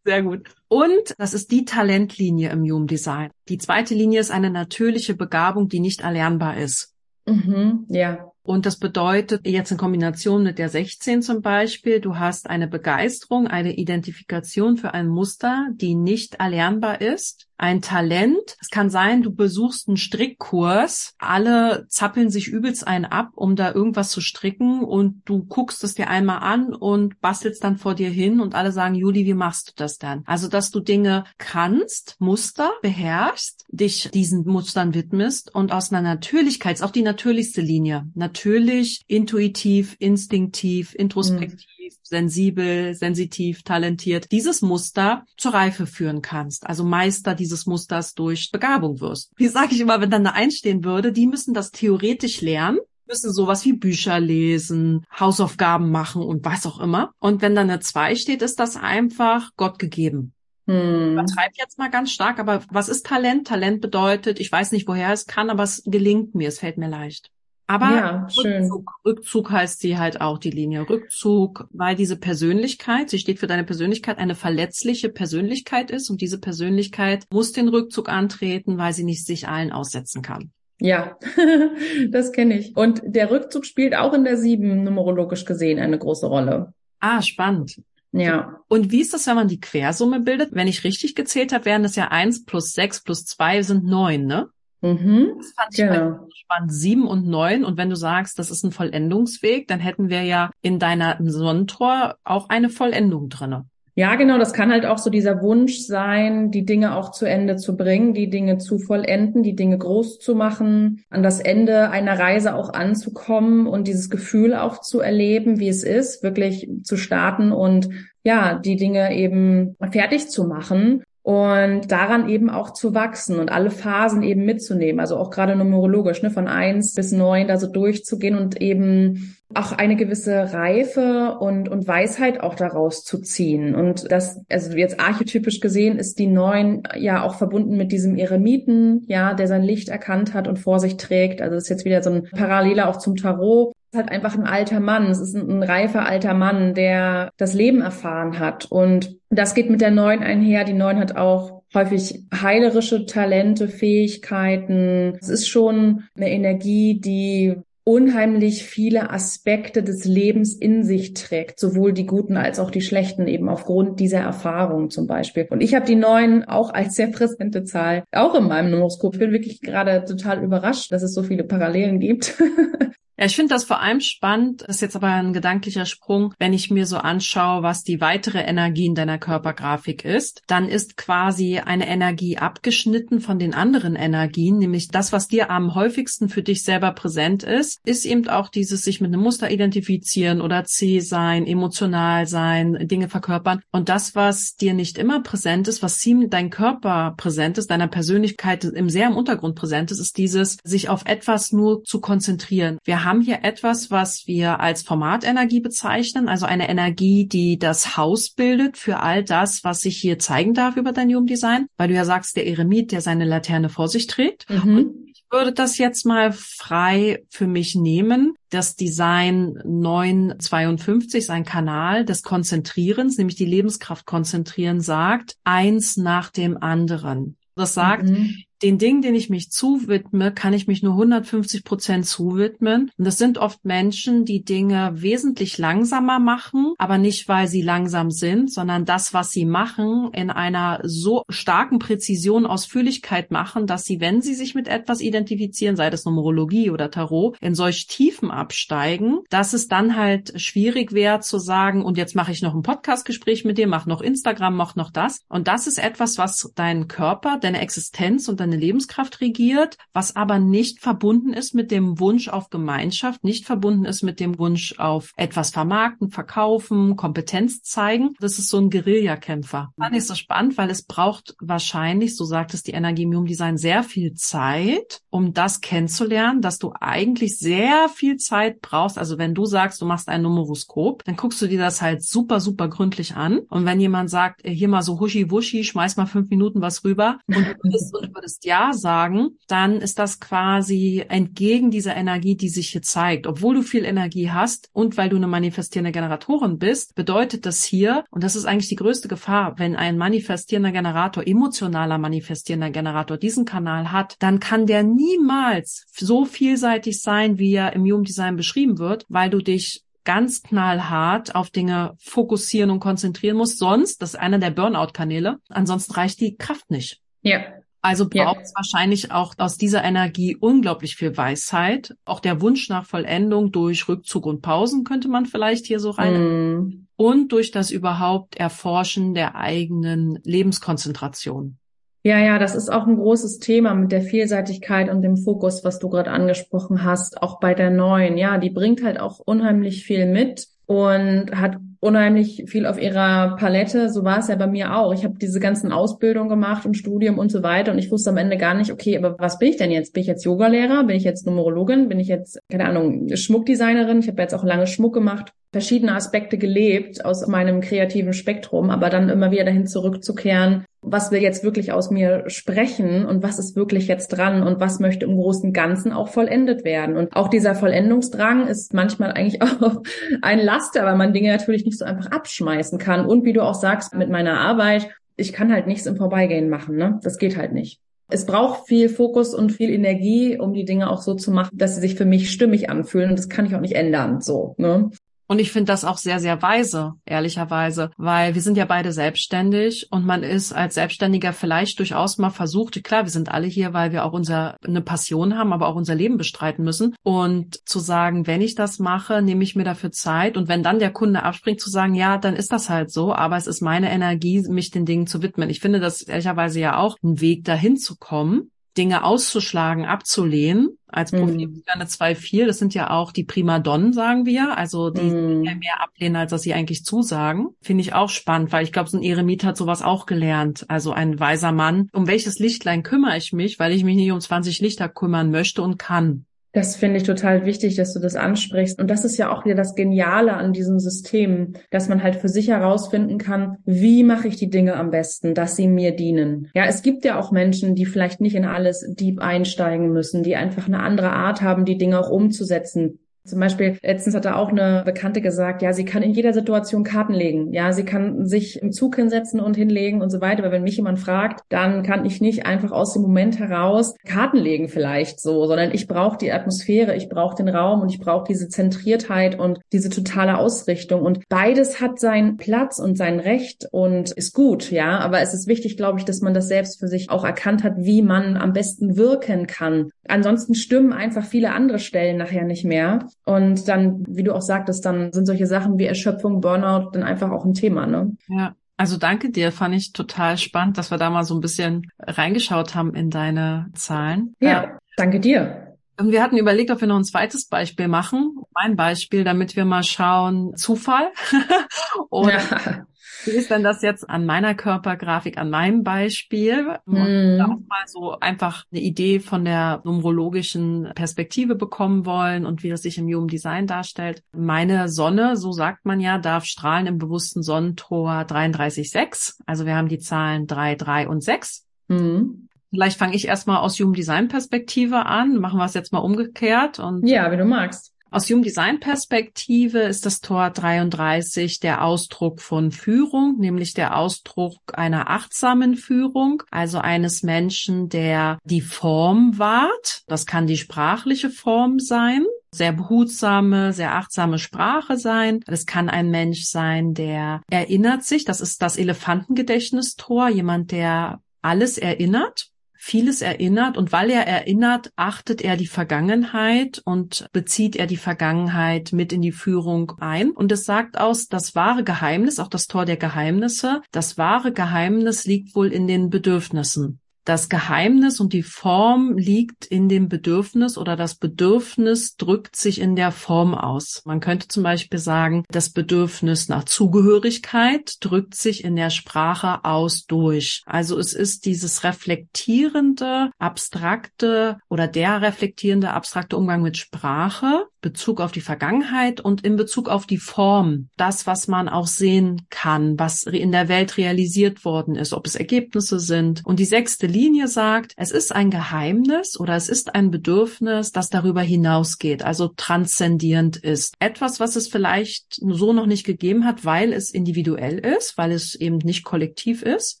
Sehr gut. Und das ist die Talentlinie im Human Design. Die zweite Linie ist eine natürliche Begabung, die nicht erlernbar ist. Mhm, ja. Und das bedeutet jetzt in Kombination mit der 16 zum Beispiel, du hast eine Begeisterung, eine Identifikation für ein Muster, die nicht erlernbar ist ein Talent. Es kann sein, du besuchst einen Strickkurs, alle zappeln sich übelst einen ab, um da irgendwas zu stricken. Und du guckst es dir einmal an und bastelst dann vor dir hin. Und alle sagen, Juli, wie machst du das dann? Also, dass du Dinge kannst, Muster beherrschst, dich diesen Mustern widmest und aus einer Natürlichkeit, ist auch die natürlichste Linie, natürlich, intuitiv, instinktiv, introspektiv, mhm sensibel, sensitiv, talentiert, dieses Muster zur Reife führen kannst. Also Meister dieses Musters durch Begabung wirst. Wie sage ich immer, wenn dann eine Einstehen würde, die müssen das theoretisch lernen müssen sowas wie Bücher lesen, Hausaufgaben machen und was auch immer. Und wenn dann eine zwei steht, ist das einfach Gott gegeben. Hm. Übertreib jetzt mal ganz stark, aber was ist Talent? Talent bedeutet, ich weiß nicht, woher es kann, aber es gelingt mir, es fällt mir leicht. Aber ja, Rückzug, Rückzug heißt sie halt auch, die Linie. Rückzug, weil diese Persönlichkeit, sie steht für deine Persönlichkeit, eine verletzliche Persönlichkeit ist und diese Persönlichkeit muss den Rückzug antreten, weil sie nicht sich allen aussetzen kann. Ja, das kenne ich. Und der Rückzug spielt auch in der sieben numerologisch gesehen eine große Rolle. Ah, spannend. Ja. Und wie ist das, wenn man die Quersumme bildet? Wenn ich richtig gezählt habe, wären das ja eins plus sechs plus zwei sind neun, ne? Mhm, das fand ich genau. spannend. Sieben und neun. Und wenn du sagst, das ist ein Vollendungsweg, dann hätten wir ja in deiner Sonnentor auch eine Vollendung drinne. Ja, genau. Das kann halt auch so dieser Wunsch sein, die Dinge auch zu Ende zu bringen, die Dinge zu vollenden, die Dinge groß zu machen, an das Ende einer Reise auch anzukommen und dieses Gefühl auch zu erleben, wie es ist, wirklich zu starten und ja, die Dinge eben fertig zu machen und daran eben auch zu wachsen und alle Phasen eben mitzunehmen, also auch gerade numerologisch, ne, von eins bis neun da so durchzugehen und eben auch eine gewisse Reife und, und Weisheit auch daraus zu ziehen. Und das, also jetzt archetypisch gesehen, ist die neun ja auch verbunden mit diesem Eremiten, ja, der sein Licht erkannt hat und vor sich trägt. Also das ist jetzt wieder so ein Paralleler auch zum Tarot halt einfach ein alter Mann. Es ist ein, ein, reifer alter Mann, der das Leben erfahren hat. Und das geht mit der Neun einher. Die Neun hat auch häufig heilerische Talente, Fähigkeiten. Es ist schon eine Energie, die unheimlich viele Aspekte des Lebens in sich trägt, sowohl die guten als auch die schlechten, eben aufgrund dieser Erfahrung zum Beispiel. Und ich habe die neun auch als sehr präsente Zahl, auch in meinem Horoskop. Ich bin wirklich gerade total überrascht, dass es so viele Parallelen gibt. Ja, ich finde das vor allem spannend, ist jetzt aber ein gedanklicher Sprung, wenn ich mir so anschaue, was die weitere Energie in deiner Körpergrafik ist, dann ist quasi eine Energie abgeschnitten von den anderen Energien, nämlich das, was dir am häufigsten für dich selber präsent ist, ist eben auch dieses sich mit einem Muster identifizieren oder C sein, emotional sein, Dinge verkörpern. Und das, was dir nicht immer präsent ist, was ziemlich dein Körper präsent ist, deiner Persönlichkeit im sehr im Untergrund präsent ist, ist dieses, sich auf etwas nur zu konzentrieren. Wir haben hier etwas, was wir als Formatenergie bezeichnen, also eine Energie, die das Haus bildet für all das, was sich hier zeigen darf über dein Human Design, weil du ja sagst, der Eremit, der seine Laterne vor sich trägt. Mhm. ich würde das jetzt mal frei für mich nehmen. Das Design 952, sein Kanal des Konzentrierens, nämlich die Lebenskraft konzentrieren, sagt, eins nach dem anderen. Das sagt, mhm den Dingen, denen ich mich zuwidme, kann ich mich nur 150 Prozent zuwidmen. Und das sind oft Menschen, die Dinge wesentlich langsamer machen, aber nicht, weil sie langsam sind, sondern das, was sie machen, in einer so starken Präzision, Ausführlichkeit machen, dass sie, wenn sie sich mit etwas identifizieren, sei das Numerologie oder Tarot, in solch Tiefen absteigen, dass es dann halt schwierig wäre zu sagen, und jetzt mache ich noch ein Podcastgespräch mit dir, mach noch Instagram, mach noch das. Und das ist etwas, was deinen Körper, deine Existenz und deine deine Lebenskraft regiert, was aber nicht verbunden ist mit dem Wunsch auf Gemeinschaft, nicht verbunden ist mit dem Wunsch auf etwas vermarkten, verkaufen, Kompetenz zeigen. Das ist so ein Guerillakämpfer. Fand ich so spannend, weil es braucht wahrscheinlich, so sagt es die Energie Human Design, sehr viel Zeit, um das kennenzulernen, dass du eigentlich sehr viel Zeit brauchst. Also wenn du sagst, du machst ein Numeroskop, dann guckst du dir das halt super, super gründlich an. Und wenn jemand sagt, hier mal so huschi wuschi, schmeiß mal fünf Minuten was rüber und du würdest, und du würdest Ja sagen, dann ist das quasi entgegen dieser Energie, die sich hier zeigt. Obwohl du viel Energie hast und weil du eine manifestierende Generatorin bist, bedeutet das hier, und das ist eigentlich die größte Gefahr, wenn ein manifestierender Generator, emotionaler manifestierender Generator diesen Kanal hat, dann kann der niemals so vielseitig sein, wie er im Human Design beschrieben wird, weil du dich ganz knallhart auf Dinge fokussieren und konzentrieren musst. Sonst, das ist einer der Burnout-Kanäle, ansonsten reicht die Kraft nicht. Ja, also braucht es ja. wahrscheinlich auch aus dieser Energie unglaublich viel Weisheit. Auch der Wunsch nach Vollendung durch Rückzug und Pausen könnte man vielleicht hier so rein. Mm. Und durch das überhaupt Erforschen der eigenen Lebenskonzentration. Ja, ja, das ist auch ein großes Thema mit der Vielseitigkeit und dem Fokus, was du gerade angesprochen hast, auch bei der neuen. Ja, die bringt halt auch unheimlich viel mit und hat unheimlich viel auf ihrer Palette. So war es ja bei mir auch. Ich habe diese ganzen Ausbildungen gemacht und Studium und so weiter und ich wusste am Ende gar nicht, okay, aber was bin ich denn jetzt? Bin ich jetzt Yogalehrer? Bin ich jetzt Numerologin? Bin ich jetzt, keine Ahnung, Schmuckdesignerin? Ich habe jetzt auch lange Schmuck gemacht verschiedene Aspekte gelebt aus meinem kreativen Spektrum, aber dann immer wieder dahin zurückzukehren, was will jetzt wirklich aus mir sprechen und was ist wirklich jetzt dran und was möchte im großen Ganzen auch vollendet werden. Und auch dieser Vollendungsdrang ist manchmal eigentlich auch ein Laster, weil man Dinge natürlich nicht so einfach abschmeißen kann. Und wie du auch sagst, mit meiner Arbeit, ich kann halt nichts im Vorbeigehen machen, ne? Das geht halt nicht. Es braucht viel Fokus und viel Energie, um die Dinge auch so zu machen, dass sie sich für mich stimmig anfühlen. Und das kann ich auch nicht ändern, so, ne? Und ich finde das auch sehr, sehr weise, ehrlicherweise, weil wir sind ja beide selbstständig und man ist als Selbstständiger vielleicht durchaus mal versucht, klar, wir sind alle hier, weil wir auch unser, eine Passion haben, aber auch unser Leben bestreiten müssen. Und zu sagen, wenn ich das mache, nehme ich mir dafür Zeit. Und wenn dann der Kunde abspringt, zu sagen, ja, dann ist das halt so, aber es ist meine Energie, mich den Dingen zu widmen. Ich finde das ehrlicherweise ja auch ein Weg dahin zu kommen, Dinge auszuschlagen, abzulehnen. Als mhm. eine 2-4, das sind ja auch die Primadonnen, sagen wir, also die mhm. mehr ablehnen, als dass sie eigentlich zusagen. Finde ich auch spannend, weil ich glaube, so ein Eremit hat sowas auch gelernt. Also ein weiser Mann. Um welches Lichtlein kümmere ich mich, weil ich mich nicht um 20 Lichter kümmern möchte und kann. Das finde ich total wichtig, dass du das ansprichst. Und das ist ja auch wieder das Geniale an diesem System, dass man halt für sich herausfinden kann, wie mache ich die Dinge am besten, dass sie mir dienen. Ja, es gibt ja auch Menschen, die vielleicht nicht in alles deep einsteigen müssen, die einfach eine andere Art haben, die Dinge auch umzusetzen Zum Beispiel, letztens hat da auch eine Bekannte gesagt, ja, sie kann in jeder Situation Karten legen. Ja, sie kann sich im Zug hinsetzen und hinlegen und so weiter. Aber wenn mich jemand fragt, dann kann ich nicht einfach aus dem Moment heraus Karten legen vielleicht so, sondern ich brauche die Atmosphäre, ich brauche den Raum und ich brauche diese Zentriertheit und diese totale Ausrichtung. Und beides hat seinen Platz und sein Recht und ist gut, ja. Aber es ist wichtig, glaube ich, dass man das selbst für sich auch erkannt hat, wie man am besten wirken kann. Ansonsten stimmen einfach viele andere Stellen nachher nicht mehr. Und dann, wie du auch sagtest, dann sind solche Sachen wie Erschöpfung, Burnout dann einfach auch ein Thema, ne? Ja. Also danke dir, fand ich total spannend, dass wir da mal so ein bisschen reingeschaut haben in deine Zahlen. Ja, ja. danke dir. Und wir hatten überlegt, ob wir noch ein zweites Beispiel machen. Mein Beispiel, damit wir mal schauen, Zufall oder ja. Wie ist denn das jetzt an meiner Körpergrafik, an meinem Beispiel? Und mm. auch mal so einfach eine Idee von der numerologischen Perspektive bekommen wollen und wie das sich im Human Design darstellt. Meine Sonne, so sagt man ja, darf strahlen im bewussten Sonnentor 33,6. Also wir haben die Zahlen 3, 3 und 6. Mm. Vielleicht fange ich erstmal aus Human Design Perspektive an. Machen wir es jetzt mal umgekehrt. Und ja, wie du magst. Aus Human Design Perspektive ist das Tor 33 der Ausdruck von Führung, nämlich der Ausdruck einer achtsamen Führung, also eines Menschen, der die Form wahrt. Das kann die sprachliche Form sein sehr behutsame, sehr achtsame Sprache sein. Das kann ein Mensch sein, der erinnert sich. Das ist das Elefantengedächtnistor, jemand, der alles erinnert vieles erinnert und weil er erinnert, achtet er die Vergangenheit und bezieht er die Vergangenheit mit in die Führung ein. Und es sagt aus, das wahre Geheimnis, auch das Tor der Geheimnisse, das wahre Geheimnis liegt wohl in den Bedürfnissen das Geheimnis und die Form liegt in dem Bedürfnis oder das Bedürfnis drückt sich in der Form aus. Man könnte zum Beispiel sagen, das Bedürfnis nach Zugehörigkeit drückt sich in der Sprache aus durch. Also es ist dieses reflektierende, abstrakte oder der reflektierende, abstrakte Umgang mit Sprache, Bezug auf die Vergangenheit und in Bezug auf die Form, das, was man auch sehen kann, was in der Welt realisiert worden ist, ob es Ergebnisse sind. Und die sechste Linie sagt, es ist ein Geheimnis oder es ist ein Bedürfnis, das darüber hinausgeht, also transzendierend ist. Etwas, was es vielleicht so noch nicht gegeben hat, weil es individuell ist, weil es eben nicht kollektiv ist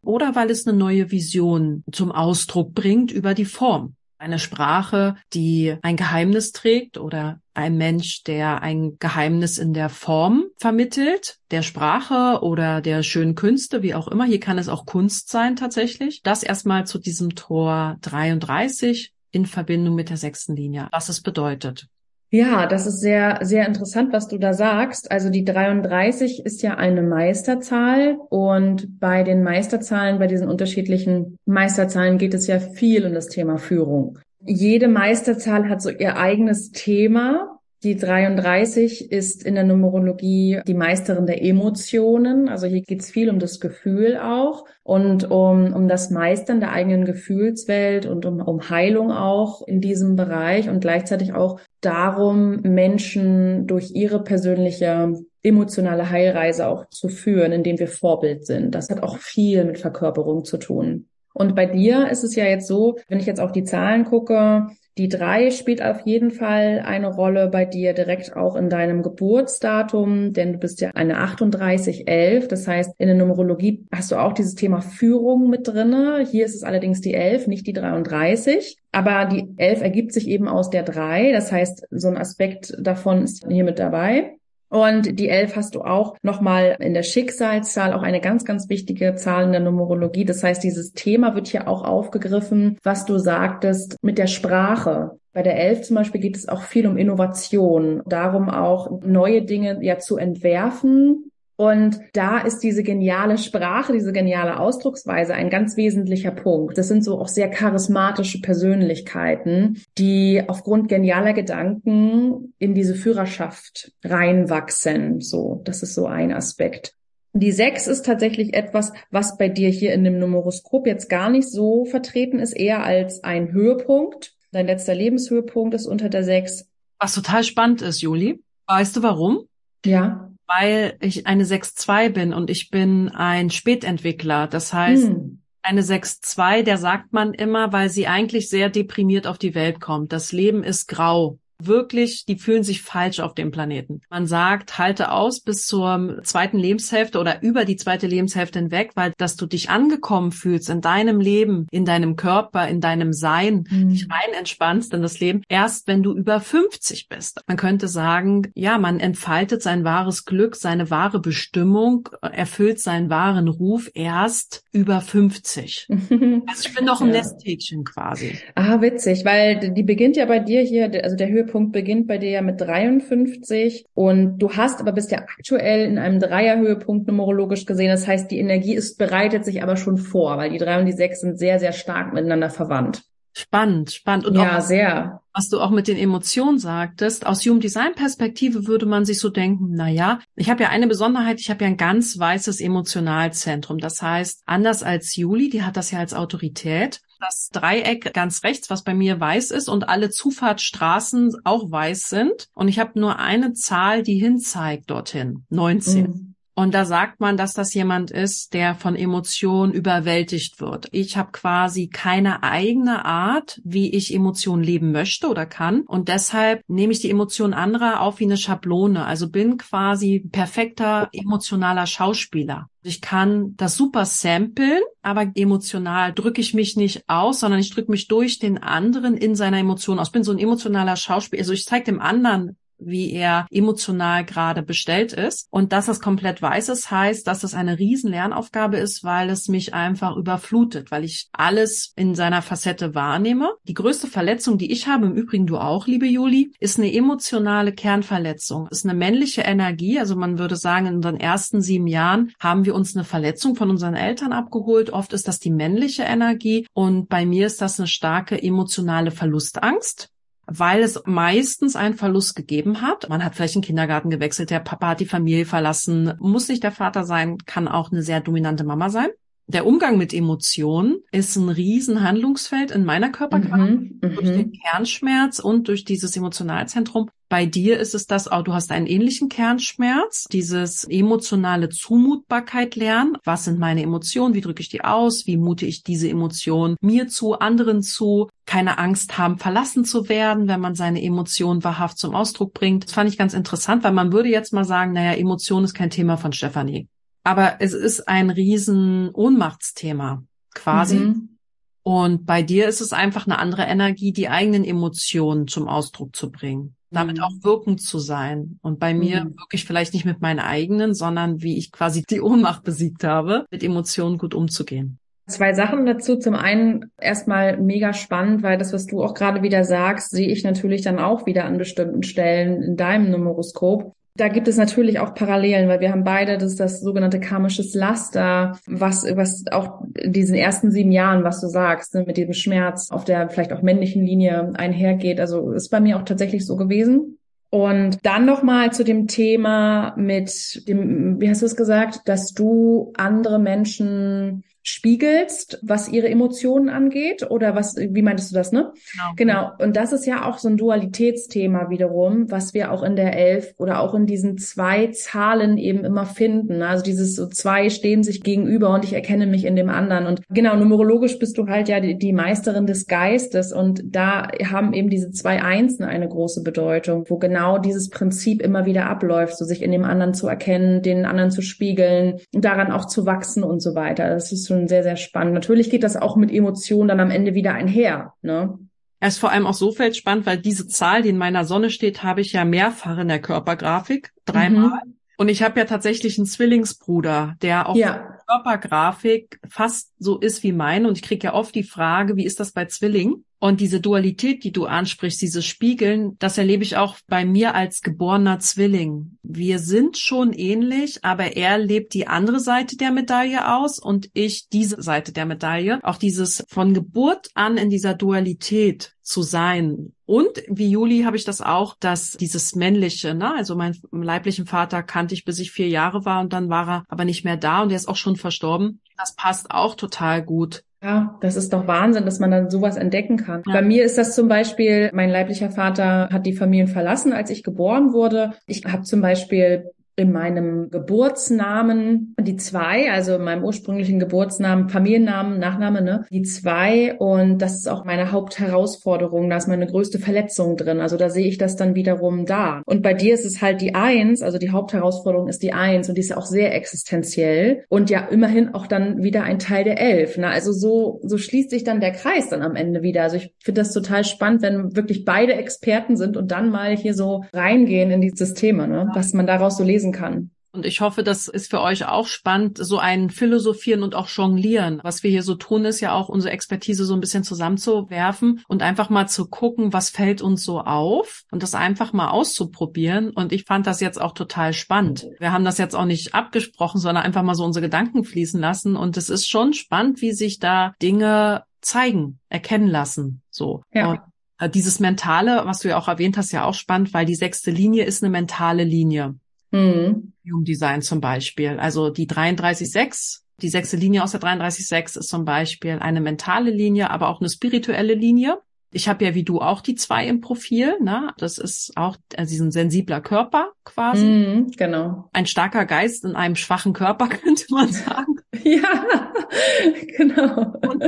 oder weil es eine neue Vision zum Ausdruck bringt über die Form. Eine Sprache, die ein Geheimnis trägt oder ein Mensch, der ein Geheimnis in der Form vermittelt, der Sprache oder der schönen Künste, wie auch immer. Hier kann es auch Kunst sein tatsächlich. Das erstmal zu diesem Tor 33 in Verbindung mit der sechsten Linie, was es bedeutet. Ja, das ist sehr, sehr interessant, was du da sagst. Also die 33 ist ja eine Meisterzahl und bei den Meisterzahlen, bei diesen unterschiedlichen Meisterzahlen geht es ja viel um das Thema Führung. Jede Meisterzahl hat so ihr eigenes Thema die 33 ist in der Numerologie die Meisterin der Emotionen. Also hier geht es viel um das Gefühl auch und um, um das Meistern der eigenen Gefühlswelt und um, um Heilung auch in diesem Bereich und gleichzeitig auch darum, Menschen durch ihre persönliche emotionale Heilreise auch zu führen, indem wir Vorbild sind. Das hat auch viel mit Verkörperung zu tun. Und bei dir ist es ja jetzt so, wenn ich jetzt auf die Zahlen gucke, die drei spielt auf jeden Fall eine Rolle bei dir direkt auch in deinem Geburtsdatum, denn du bist ja eine 3811. Das heißt, in der Numerologie hast du auch dieses Thema Führung mit drinne. Hier ist es allerdings die 11, nicht die 33. Aber die 11 ergibt sich eben aus der 3. Das heißt, so ein Aspekt davon ist hier mit dabei. Und die elf hast du auch nochmal in der Schicksalszahl, auch eine ganz, ganz wichtige Zahl in der Numerologie. Das heißt, dieses Thema wird hier auch aufgegriffen, was du sagtest, mit der Sprache. Bei der Elf zum Beispiel geht es auch viel um Innovation, darum auch neue Dinge ja zu entwerfen, und da ist diese geniale Sprache, diese geniale Ausdrucksweise ein ganz wesentlicher Punkt. Das sind so auch sehr charismatische Persönlichkeiten, die aufgrund genialer Gedanken in diese Führerschaft reinwachsen. So, das ist so ein Aspekt. Die sechs ist tatsächlich etwas, was bei dir hier in dem Numeroskop jetzt gar nicht so vertreten ist, eher als ein Höhepunkt. Dein letzter Lebenshöhepunkt ist unter der sechs. Was total spannend ist, Juli. Weißt du warum? Ja weil ich eine 6-2 bin und ich bin ein Spätentwickler. Das heißt, hm. eine 6-2, der sagt man immer, weil sie eigentlich sehr deprimiert auf die Welt kommt. Das Leben ist grau. Wirklich, die fühlen sich falsch auf dem Planeten. Man sagt, halte aus bis zur zweiten Lebenshälfte oder über die zweite Lebenshälfte hinweg, weil dass du dich angekommen fühlst in deinem Leben, in deinem Körper, in deinem Sein, mhm. dich rein entspannst in das Leben, erst wenn du über 50 bist. Man könnte sagen, ja, man entfaltet sein wahres Glück, seine wahre Bestimmung, erfüllt seinen wahren Ruf erst über 50. also ich bin doch ein ja. Nesthäkchen quasi. Ah, witzig, weil die beginnt ja bei dir hier, also der Höhepunkt beginnt bei dir ja mit 53 und du hast aber bist ja aktuell in einem Dreierhöhepunkt numerologisch gesehen. Das heißt, die Energie ist bereitet sich aber schon vor, weil die drei und die sechs sind sehr, sehr stark miteinander verwandt. Spannend, spannend. Und ja, auch, sehr. Was du auch mit den Emotionen sagtest, aus Human Design Perspektive würde man sich so denken, na ja, ich habe ja eine Besonderheit, ich habe ja ein ganz weißes Emotionalzentrum. Das heißt, anders als Juli, die hat das ja als Autorität. Das Dreieck ganz rechts, was bei mir weiß ist und alle Zufahrtsstraßen auch weiß sind. Und ich habe nur eine Zahl, die hinzeigt dorthin. 19. Mhm. Und da sagt man, dass das jemand ist, der von Emotionen überwältigt wird. Ich habe quasi keine eigene Art, wie ich Emotionen leben möchte oder kann. Und deshalb nehme ich die Emotionen anderer auf wie eine Schablone. Also bin quasi perfekter emotionaler Schauspieler. Ich kann das super samplen, aber emotional drücke ich mich nicht aus, sondern ich drücke mich durch den anderen in seiner Emotion aus. Bin so ein emotionaler Schauspieler. Also ich zeige dem anderen wie er emotional gerade bestellt ist. Und dass es komplett weiß ist, heißt, dass es eine riesen Lernaufgabe ist, weil es mich einfach überflutet, weil ich alles in seiner Facette wahrnehme. Die größte Verletzung, die ich habe, im Übrigen du auch, liebe Juli, ist eine emotionale Kernverletzung. Ist eine männliche Energie. Also man würde sagen, in unseren ersten sieben Jahren haben wir uns eine Verletzung von unseren Eltern abgeholt. Oft ist das die männliche Energie. Und bei mir ist das eine starke emotionale Verlustangst weil es meistens einen Verlust gegeben hat. Man hat vielleicht einen Kindergarten gewechselt, der Papa hat die Familie verlassen, muss nicht der Vater sein, kann auch eine sehr dominante Mama sein. Der Umgang mit Emotionen ist ein riesen Handlungsfeld in meiner Körperkraft mhm, durch den mhm. Kernschmerz und durch dieses Emotionalzentrum. Bei dir ist es das auch, du hast einen ähnlichen Kernschmerz, dieses emotionale Zumutbarkeit lernen. Was sind meine Emotionen? Wie drücke ich die aus? Wie mute ich diese Emotionen mir zu, anderen zu? Keine Angst haben, verlassen zu werden, wenn man seine Emotionen wahrhaft zum Ausdruck bringt. Das fand ich ganz interessant, weil man würde jetzt mal sagen, naja, Emotion ist kein Thema von Stefanie. Aber es ist ein riesen Ohnmachtsthema quasi. Mhm. Und bei dir ist es einfach eine andere Energie, die eigenen Emotionen zum Ausdruck zu bringen, damit mhm. auch wirkend zu sein. Und bei mir mhm. wirklich vielleicht nicht mit meinen eigenen, sondern wie ich quasi die Ohnmacht besiegt habe, mit Emotionen gut umzugehen. Zwei Sachen dazu. Zum einen erstmal mega spannend, weil das, was du auch gerade wieder sagst, sehe ich natürlich dann auch wieder an bestimmten Stellen in deinem Numeroskop. Da gibt es natürlich auch Parallelen, weil wir haben beide das, das sogenannte karmisches Laster, was, was auch in diesen ersten sieben Jahren, was du sagst, ne, mit dem Schmerz auf der vielleicht auch männlichen Linie einhergeht. Also ist bei mir auch tatsächlich so gewesen. Und dann nochmal zu dem Thema mit dem, wie hast du es gesagt, dass du andere Menschen spiegelst, was ihre Emotionen angeht oder was, wie meintest du das, ne? Genau. Genau. Und das ist ja auch so ein Dualitätsthema wiederum, was wir auch in der Elf oder auch in diesen zwei Zahlen eben immer finden. Also dieses so zwei stehen sich gegenüber und ich erkenne mich in dem anderen. Und genau, numerologisch bist du halt ja die, die Meisterin des Geistes und da haben eben diese zwei Einsen eine große Bedeutung, wo genau dieses Prinzip immer wieder abläuft, so sich in dem anderen zu erkennen, den anderen zu spiegeln, daran auch zu wachsen und so weiter. Das ist so schon sehr, sehr spannend. Natürlich geht das auch mit Emotionen dann am Ende wieder einher. Ne? Er ist vor allem auch so spannend, weil diese Zahl, die in meiner Sonne steht, habe ich ja mehrfach in der Körpergrafik, dreimal. Mhm. Und ich habe ja tatsächlich einen Zwillingsbruder, der auch ja. Körpergrafik fast so ist wie mein. Und ich kriege ja oft die Frage, wie ist das bei Zwillingen? Und diese Dualität, die du ansprichst, dieses Spiegeln, das erlebe ich auch bei mir als geborener Zwilling. Wir sind schon ähnlich, aber er lebt die andere Seite der Medaille aus und ich diese Seite der Medaille. Auch dieses von Geburt an in dieser Dualität zu sein. Und wie Juli habe ich das auch, dass dieses männliche, ne, also meinen leiblichen Vater kannte ich, bis ich vier Jahre war und dann war er aber nicht mehr da und er ist auch schon verstorben. Das passt auch total gut ja, das ist doch Wahnsinn, dass man dann sowas entdecken kann. Ja. Bei mir ist das zum Beispiel, mein leiblicher Vater hat die Familien verlassen, als ich geboren wurde. Ich habe zum Beispiel in meinem Geburtsnamen die zwei, also in meinem ursprünglichen Geburtsnamen, Familiennamen, Nachname, ne, die zwei. Und das ist auch meine Hauptherausforderung. Da ist meine größte Verletzung drin. Also da sehe ich das dann wiederum da. Und bei dir ist es halt die Eins, also die Hauptherausforderung ist die Eins und die ist ja auch sehr existenziell und ja immerhin auch dann wieder ein Teil der Elf. Ne? Also so, so schließt sich dann der Kreis dann am Ende wieder. Also ich finde das total spannend, wenn wirklich beide Experten sind und dann mal hier so reingehen in dieses Thema, ne? was man daraus so lesen kann. Und ich hoffe, das ist für euch auch spannend, so ein Philosophieren und auch Jonglieren. Was wir hier so tun, ist ja auch unsere Expertise so ein bisschen zusammenzuwerfen und einfach mal zu gucken, was fällt uns so auf und das einfach mal auszuprobieren. Und ich fand das jetzt auch total spannend. Wir haben das jetzt auch nicht abgesprochen, sondern einfach mal so unsere Gedanken fließen lassen. Und es ist schon spannend, wie sich da Dinge zeigen, erkennen lassen. So. Ja. Und äh, dieses Mentale, was du ja auch erwähnt hast, ja auch spannend, weil die sechste Linie ist eine mentale Linie. Mhm. Design zum Beispiel. Also die 33.6, die sechste Linie aus der 33.6 ist zum Beispiel eine mentale Linie, aber auch eine spirituelle Linie. Ich habe ja wie du auch die zwei im Profil, ne? Das ist auch also diesen sensibler Körper quasi. Mm, genau. Ein starker Geist in einem schwachen Körper, könnte man sagen. ja, genau. Und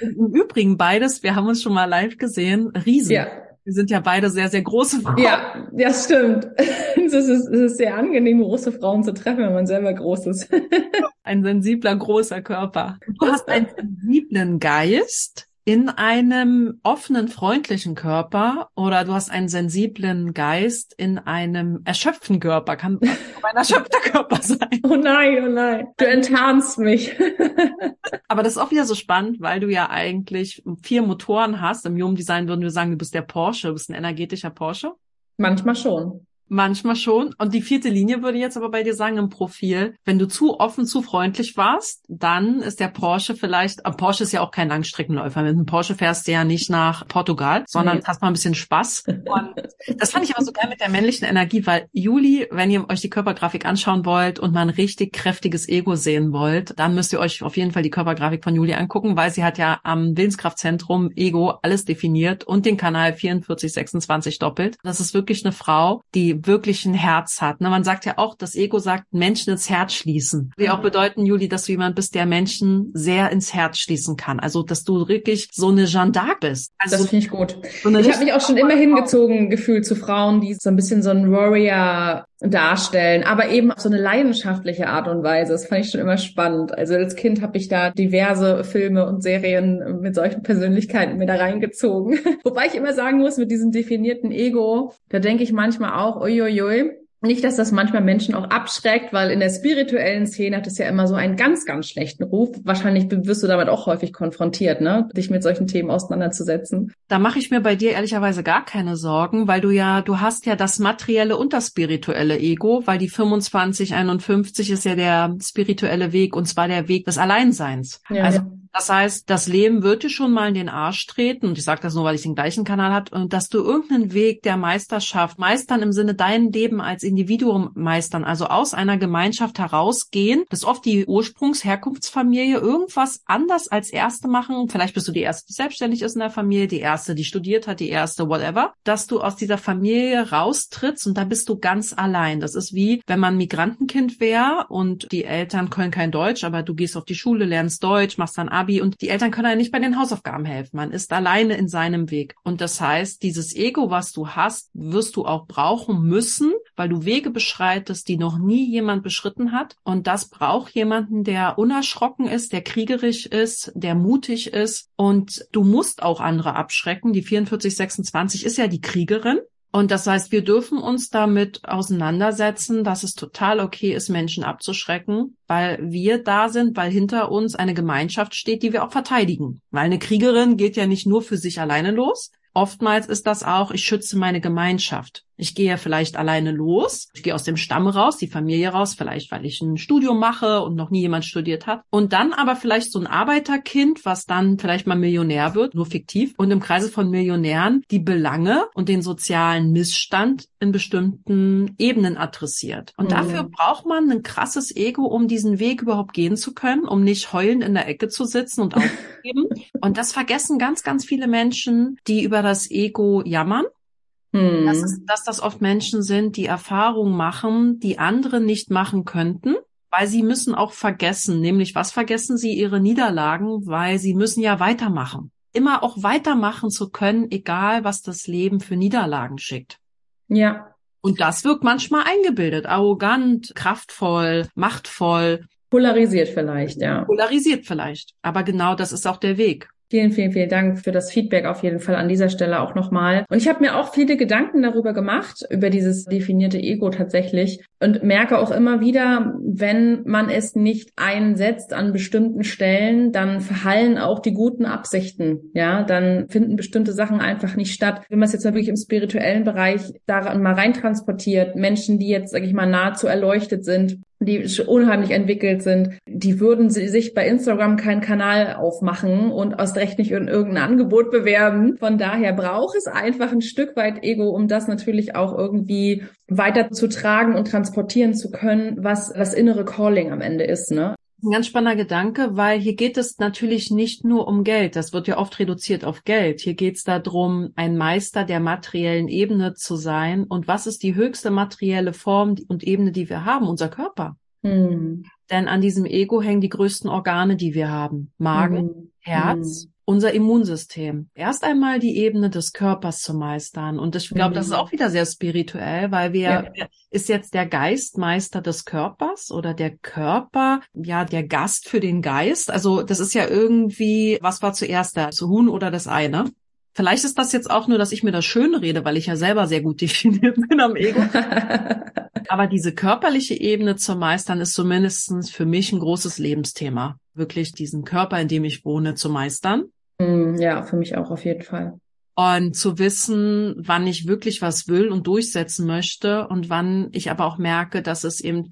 im Übrigen beides, wir haben uns schon mal live gesehen, Riesen. Ja. Wir sind ja beide sehr, sehr große Frauen. Ja, das stimmt. Es ist, es ist sehr angenehm, große Frauen zu treffen, wenn man selber groß ist. Ein sensibler, großer Körper. Du hast einen sensiblen Geist in einem offenen, freundlichen Körper oder du hast einen sensiblen Geist in einem erschöpften Körper. Kann ein erschöpfter Körper sein. Oh nein, oh nein. Du enttarnst mich. Aber das ist auch wieder so spannend, weil du ja eigentlich vier Motoren hast. Im Human Design würden wir sagen, du bist der Porsche, du bist ein energetischer Porsche. Manchmal schon. Manchmal schon. Und die vierte Linie würde jetzt aber bei dir sagen im Profil, wenn du zu offen, zu freundlich warst, dann ist der Porsche vielleicht, äh, Porsche ist ja auch kein Langstreckenläufer. Mit einem Porsche fährst du ja nicht nach Portugal, sondern nee. hast mal ein bisschen Spaß. Und das fand ich aber so geil mit der männlichen Energie, weil Juli, wenn ihr euch die Körpergrafik anschauen wollt und mal ein richtig kräftiges Ego sehen wollt, dann müsst ihr euch auf jeden Fall die Körpergrafik von Juli angucken, weil sie hat ja am Willenskraftzentrum Ego alles definiert und den Kanal 4426 doppelt. Das ist wirklich eine Frau, die wirklich ein Herz hat. Ne? Man sagt ja auch, das Ego sagt, Menschen ins Herz schließen. Die auch bedeuten, Juli, dass du jemand bist, der Menschen sehr ins Herz schließen kann. Also, dass du wirklich so eine Jeanne d'Arc bist. Also, das finde ich gut. So ich habe mich auch schon immer hingezogen gefühlt zu Frauen, die so ein bisschen so ein Warrior darstellen, aber eben auf so eine leidenschaftliche Art und Weise. Das fand ich schon immer spannend. Also als Kind habe ich da diverse Filme und Serien mit solchen Persönlichkeiten mir da reingezogen. Wobei ich immer sagen muss, mit diesem definierten Ego, da denke ich manchmal auch, uiuiui, nicht, dass das manchmal Menschen auch abschreckt, weil in der spirituellen Szene hat es ja immer so einen ganz, ganz schlechten Ruf. Wahrscheinlich wirst du damit auch häufig konfrontiert, ne? Dich mit solchen Themen auseinanderzusetzen. Da mache ich mir bei dir ehrlicherweise gar keine Sorgen, weil du ja, du hast ja das materielle und das spirituelle Ego, weil die 2551 ist ja der spirituelle Weg und zwar der Weg des Alleinseins. Ja, also ja. Das heißt, das Leben wird dir schon mal in den Arsch treten, und ich sage das nur, weil ich den gleichen Kanal hat, und dass du irgendeinen Weg der Meisterschaft meistern im Sinne dein Leben als Individuum meistern, also aus einer Gemeinschaft herausgehen, dass oft die Ursprungsherkunftsfamilie irgendwas anders als Erste machen. Vielleicht bist du die Erste, die selbstständig ist in der Familie, die Erste, die studiert hat, die Erste, whatever, dass du aus dieser Familie raustrittst und da bist du ganz allein. Das ist wie, wenn man Migrantenkind wäre und die Eltern können kein Deutsch, aber du gehst auf die Schule, lernst Deutsch, machst dann Abi und die Eltern können ja nicht bei den Hausaufgaben helfen. Man ist alleine in seinem Weg. Und das heißt, dieses Ego, was du hast, wirst du auch brauchen müssen, weil du Wege beschreitest, die noch nie jemand beschritten hat. Und das braucht jemanden, der unerschrocken ist, der kriegerisch ist, der mutig ist. Und du musst auch andere abschrecken. Die 4426 ist ja die Kriegerin. Und das heißt, wir dürfen uns damit auseinandersetzen, dass es total okay ist, Menschen abzuschrecken, weil wir da sind, weil hinter uns eine Gemeinschaft steht, die wir auch verteidigen. Weil eine Kriegerin geht ja nicht nur für sich alleine los. Oftmals ist das auch, ich schütze meine Gemeinschaft. Ich gehe vielleicht alleine los. Ich gehe aus dem Stamm raus, die Familie raus, vielleicht weil ich ein Studium mache und noch nie jemand studiert hat. Und dann aber vielleicht so ein Arbeiterkind, was dann vielleicht mal Millionär wird, nur fiktiv. Und im Kreise von Millionären die Belange und den sozialen Missstand in bestimmten Ebenen adressiert. Und mhm. dafür braucht man ein krasses Ego, um diesen Weg überhaupt gehen zu können, um nicht heulend in der Ecke zu sitzen und aufzugeben. und das vergessen ganz, ganz viele Menschen, die über das Ego jammern hm. dass, es, dass das oft Menschen sind, die Erfahrungen machen, die andere nicht machen könnten, weil sie müssen auch vergessen, nämlich was vergessen sie ihre Niederlagen, weil sie müssen ja weitermachen. Immer auch weitermachen zu können, egal was das Leben für Niederlagen schickt. Ja. Und das wirkt manchmal eingebildet, arrogant, kraftvoll, machtvoll. Polarisiert vielleicht, ja. Polarisiert vielleicht. Aber genau das ist auch der Weg. Vielen, vielen, vielen Dank für das Feedback auf jeden Fall an dieser Stelle auch nochmal. Und ich habe mir auch viele Gedanken darüber gemacht, über dieses definierte Ego tatsächlich und merke auch immer wieder, wenn man es nicht einsetzt an bestimmten Stellen, dann verhallen auch die guten Absichten. Ja, dann finden bestimmte Sachen einfach nicht statt. Wenn man es jetzt mal wirklich im spirituellen Bereich daran mal reintransportiert, Menschen, die jetzt, sage ich mal, nahezu erleuchtet sind, die unheimlich entwickelt sind, die würden sich bei Instagram keinen Kanal aufmachen und aus recht nicht in irgendein Angebot bewerben. Von daher braucht es einfach ein Stück weit Ego, um das natürlich auch irgendwie weiter zu tragen und transportieren zu können, was das innere Calling am Ende ist, ne? Ein ganz spannender Gedanke, weil hier geht es natürlich nicht nur um Geld. Das wird ja oft reduziert auf Geld. Hier geht es darum, ein Meister der materiellen Ebene zu sein. Und was ist die höchste materielle Form und Ebene, die wir haben? Unser Körper. Hm. Denn an diesem Ego hängen die größten Organe, die wir haben. Magen, hm. Herz, hm. Unser Immunsystem. Erst einmal die Ebene des Körpers zu meistern. Und ich glaube, das ist hm. auch wieder sehr spirituell, weil wir, ja. ist jetzt der Geist Meister des Körpers oder der Körper, ja, der Gast für den Geist? Also, das ist ja irgendwie, was war zuerst da? Das Huhn oder das Ei, ne? Vielleicht ist das jetzt auch nur, dass ich mir das schön rede, weil ich ja selber sehr gut definiert bin am Ego. Aber diese körperliche Ebene zu meistern, ist zumindestens für mich ein großes Lebensthema. Wirklich diesen Körper, in dem ich wohne, zu meistern. Mm, ja, für mich auch auf jeden Fall. Und zu wissen, wann ich wirklich was will und durchsetzen möchte und wann ich aber auch merke, dass es eben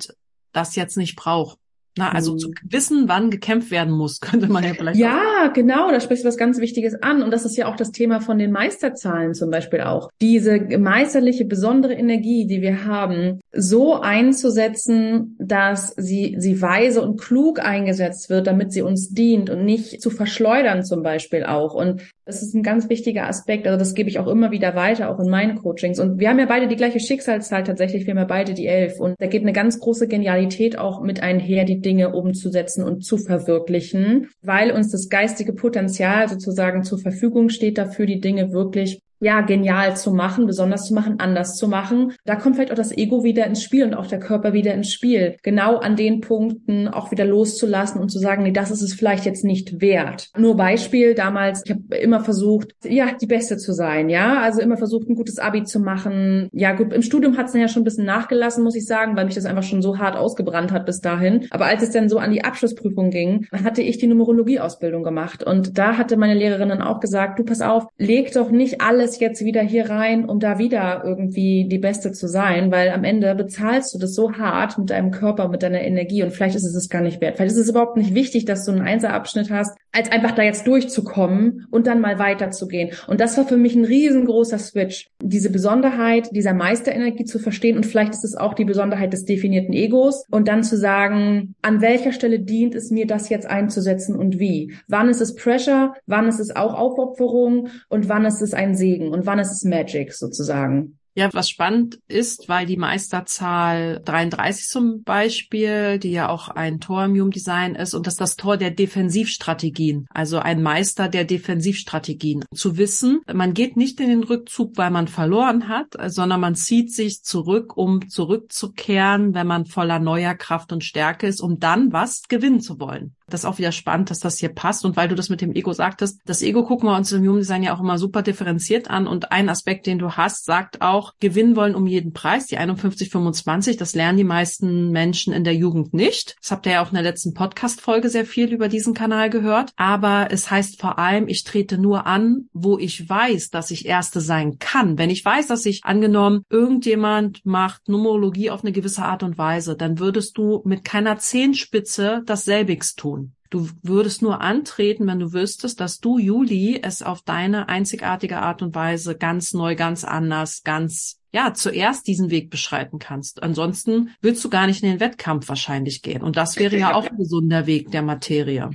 das jetzt nicht braucht. Na, also zu mhm. wissen, wann gekämpft werden muss, könnte man ja vielleicht. Ja, auch. genau, da sprichst du was ganz Wichtiges an. Und das ist ja auch das Thema von den Meisterzahlen zum Beispiel auch. Diese meisterliche, besondere Energie, die wir haben, so einzusetzen, dass sie, sie weise und klug eingesetzt wird, damit sie uns dient und nicht zu verschleudern zum Beispiel auch. Und das ist ein ganz wichtiger Aspekt. Also das gebe ich auch immer wieder weiter, auch in meinen Coachings. Und wir haben ja beide die gleiche Schicksalszahl tatsächlich. Wir haben ja beide die elf. Und da geht eine ganz große Genialität auch mit einher, die Dinge umzusetzen und zu verwirklichen, weil uns das geistige Potenzial sozusagen zur Verfügung steht dafür, die Dinge wirklich ja, genial zu machen, besonders zu machen, anders zu machen. Da kommt vielleicht auch das Ego wieder ins Spiel und auch der Körper wieder ins Spiel. Genau an den Punkten auch wieder loszulassen und zu sagen, nee, das ist es vielleicht jetzt nicht wert. Nur Beispiel damals, ich habe immer versucht, ja, die Beste zu sein, ja, also immer versucht, ein gutes Abi zu machen. Ja, gut, im Studium hat es ja schon ein bisschen nachgelassen, muss ich sagen, weil mich das einfach schon so hart ausgebrannt hat bis dahin. Aber als es dann so an die Abschlussprüfung ging, hatte ich die Numerologie-Ausbildung gemacht und da hatte meine Lehrerin dann auch gesagt, du pass auf, leg doch nicht alles alles jetzt wieder hier rein, um da wieder irgendwie die Beste zu sein, weil am Ende bezahlst du das so hart mit deinem Körper, mit deiner Energie und vielleicht ist es es gar nicht wert. Vielleicht ist es überhaupt nicht wichtig, dass du einen Einserabschnitt hast, als einfach da jetzt durchzukommen und dann mal weiterzugehen. Und das war für mich ein riesengroßer Switch, diese Besonderheit dieser Meisterenergie zu verstehen und vielleicht ist es auch die Besonderheit des definierten Egos und dann zu sagen, an welcher Stelle dient es mir, das jetzt einzusetzen und wie? Wann ist es Pressure? Wann ist es auch Aufopferung? Und wann ist es ein Segen? und wann ist es Magic sozusagen? Ja, was spannend ist, weil die Meisterzahl 33 zum Beispiel, die ja auch ein Tor im Human Design ist, und das ist das Tor der Defensivstrategien, also ein Meister der Defensivstrategien. Zu wissen, man geht nicht in den Rückzug, weil man verloren hat, sondern man zieht sich zurück, um zurückzukehren, wenn man voller neuer Kraft und Stärke ist, um dann was gewinnen zu wollen. Das ist auch wieder spannend, dass das hier passt. Und weil du das mit dem Ego sagtest, das Ego gucken wir uns im Human Design ja auch immer super differenziert an. Und ein Aspekt, den du hast, sagt auch, gewinnen wollen um jeden Preis, die 5125. Das lernen die meisten Menschen in der Jugend nicht. Das habt ihr ja auch in der letzten Podcast-Folge sehr viel über diesen Kanal gehört. Aber es heißt vor allem, ich trete nur an, wo ich weiß, dass ich Erste sein kann. Wenn ich weiß, dass ich angenommen, irgendjemand macht Numerologie auf eine gewisse Art und Weise, dann würdest du mit keiner Zehenspitze dasselbiges tun. Du würdest nur antreten, wenn du wüsstest, dass du, Juli, es auf deine einzigartige Art und Weise ganz neu, ganz anders, ganz, ja, zuerst diesen Weg beschreiten kannst. Ansonsten willst du gar nicht in den Wettkampf wahrscheinlich gehen. Und das wäre ja auch ein gesunder Weg der Materie.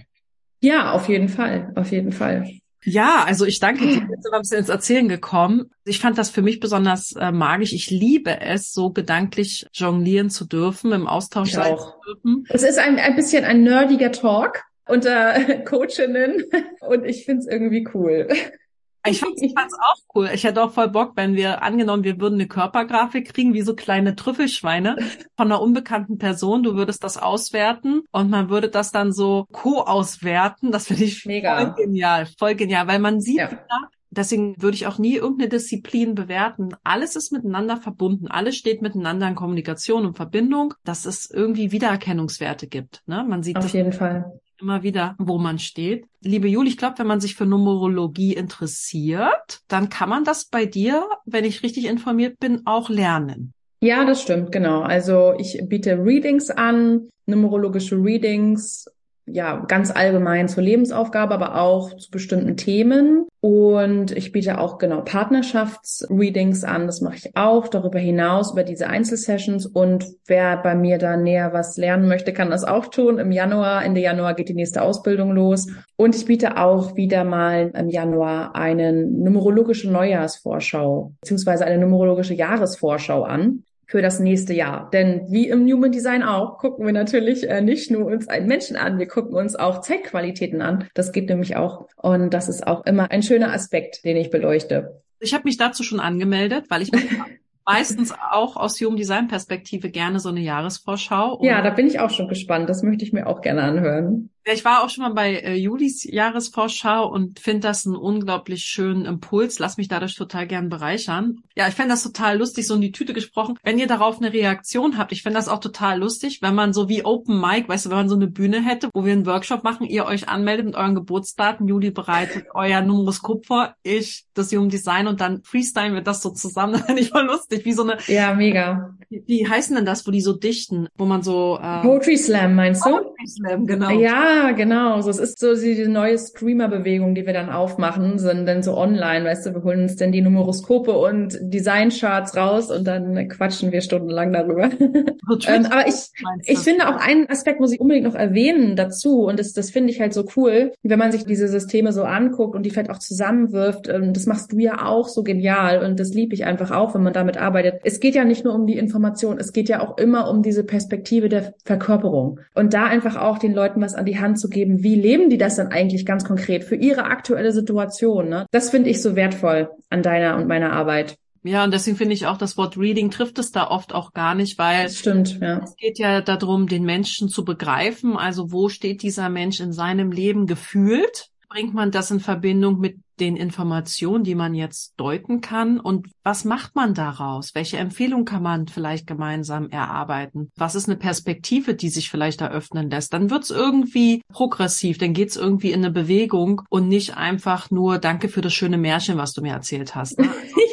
Ja, auf jeden Fall, auf jeden Fall. Ja, also ich danke dir. Ein bisschen ins Erzählen gekommen. Ich fand das für mich besonders äh, magisch. Ich liebe es, so gedanklich jonglieren zu dürfen, im Austausch ich sein auch. zu dürfen. Es ist ein, ein bisschen ein nerdiger Talk unter Coachinnen und ich find's irgendwie cool. Ich ich fand's auch cool. Ich hätte auch voll Bock, wenn wir angenommen, wir würden eine Körpergrafik kriegen, wie so kleine Trüffelschweine von einer unbekannten Person. Du würdest das auswerten und man würde das dann so co-auswerten. Das finde ich Mega. voll genial, voll genial, weil man sieht, Ja. wieder, deswegen würde ich auch nie irgendeine Disziplin bewerten. Alles ist miteinander verbunden. Alles steht miteinander in Kommunikation und Verbindung, dass es irgendwie Wiedererkennungswerte gibt. Ne? Man sieht Auf jeden Fall. Immer wieder, wo man steht. Liebe Juli, ich glaube, wenn man sich für Numerologie interessiert, dann kann man das bei dir, wenn ich richtig informiert bin, auch lernen. Ja, das stimmt, genau. Also ich biete Readings an, numerologische Readings, ja, ganz allgemein zur Lebensaufgabe, aber auch zu bestimmten Themen. Und ich biete auch genau Partnerschaftsreadings an, das mache ich auch. Darüber hinaus über diese Einzelsessions. Und wer bei mir da näher was lernen möchte, kann das auch tun. Im Januar, Ende Januar geht die nächste Ausbildung los. Und ich biete auch wieder mal im Januar eine numerologische Neujahrsvorschau beziehungsweise eine numerologische Jahresvorschau an für das nächste Jahr. Denn wie im Human Design auch, gucken wir natürlich äh, nicht nur uns einen Menschen an, wir gucken uns auch Zeitqualitäten an. Das geht nämlich auch. Und das ist auch immer ein schöner Aspekt, den ich beleuchte. Ich habe mich dazu schon angemeldet, weil ich meistens auch aus Human Design Perspektive gerne so eine Jahresvorschau. Ja, da bin ich auch schon gespannt. Das möchte ich mir auch gerne anhören. Ich war auch schon mal bei äh, Julis Jahresvorschau und finde das einen unglaublich schönen Impuls. Lass mich dadurch total gern bereichern. Ja, ich fände das total lustig, so in die Tüte gesprochen. Wenn ihr darauf eine Reaktion habt, ich fände das auch total lustig, wenn man so wie Open Mic, weißt du, wenn man so eine Bühne hätte, wo wir einen Workshop machen, ihr euch anmeldet mit euren Geburtsdaten, Juli bereitet euer Numeroskop vor, ich das Human Design und dann freestylen wir das so zusammen. Das ich voll lustig, wie so eine, Ja, mega. wie, wie heißen denn das, wo die so dichten, wo man so äh, Poetry Slam meinst du? Poetry Slam, genau. Ja, genau. So, es ist so die neue Streamer-Bewegung, die wir dann aufmachen, sind dann so online, weißt du, wir holen uns dann die Numeroskope und Design-Charts raus und dann quatschen wir stundenlang darüber. So Twitch ähm, aber ich, ich finde auch einen Aspekt muss ich unbedingt noch erwähnen dazu und das, das finde ich halt so cool, wenn man sich diese Systeme so anguckt und die vielleicht auch zusammenwirft. Ähm, das machst du ja auch so genial und das liebe ich einfach auch, wenn man damit arbeitet. Es geht ja nicht nur um die Information, es geht ja auch immer um diese Perspektive der Verkörperung und da einfach auch den Leuten was an die Hand zu geben. Wie leben die das dann eigentlich ganz konkret für ihre aktuelle Situation? Ne? Das finde ich so wertvoll an deiner und meiner Arbeit. Ja, und deswegen finde ich auch, das Wort Reading trifft es da oft auch gar nicht, weil Das stimmt, ja. es geht ja darum, den Menschen zu begreifen. Also wo steht dieser Mensch in seinem Leben gefühlt? Bringt man das in Verbindung mit den Informationen, die man jetzt deuten kann? Und was macht man daraus? Welche Empfehlung kann man vielleicht gemeinsam erarbeiten? Was ist eine Perspektive, die sich vielleicht eröffnen lässt? Dann wird's irgendwie progressiv, dann geht's irgendwie in eine Bewegung und nicht einfach nur Danke für das schöne Märchen, was du mir erzählt hast. Ne?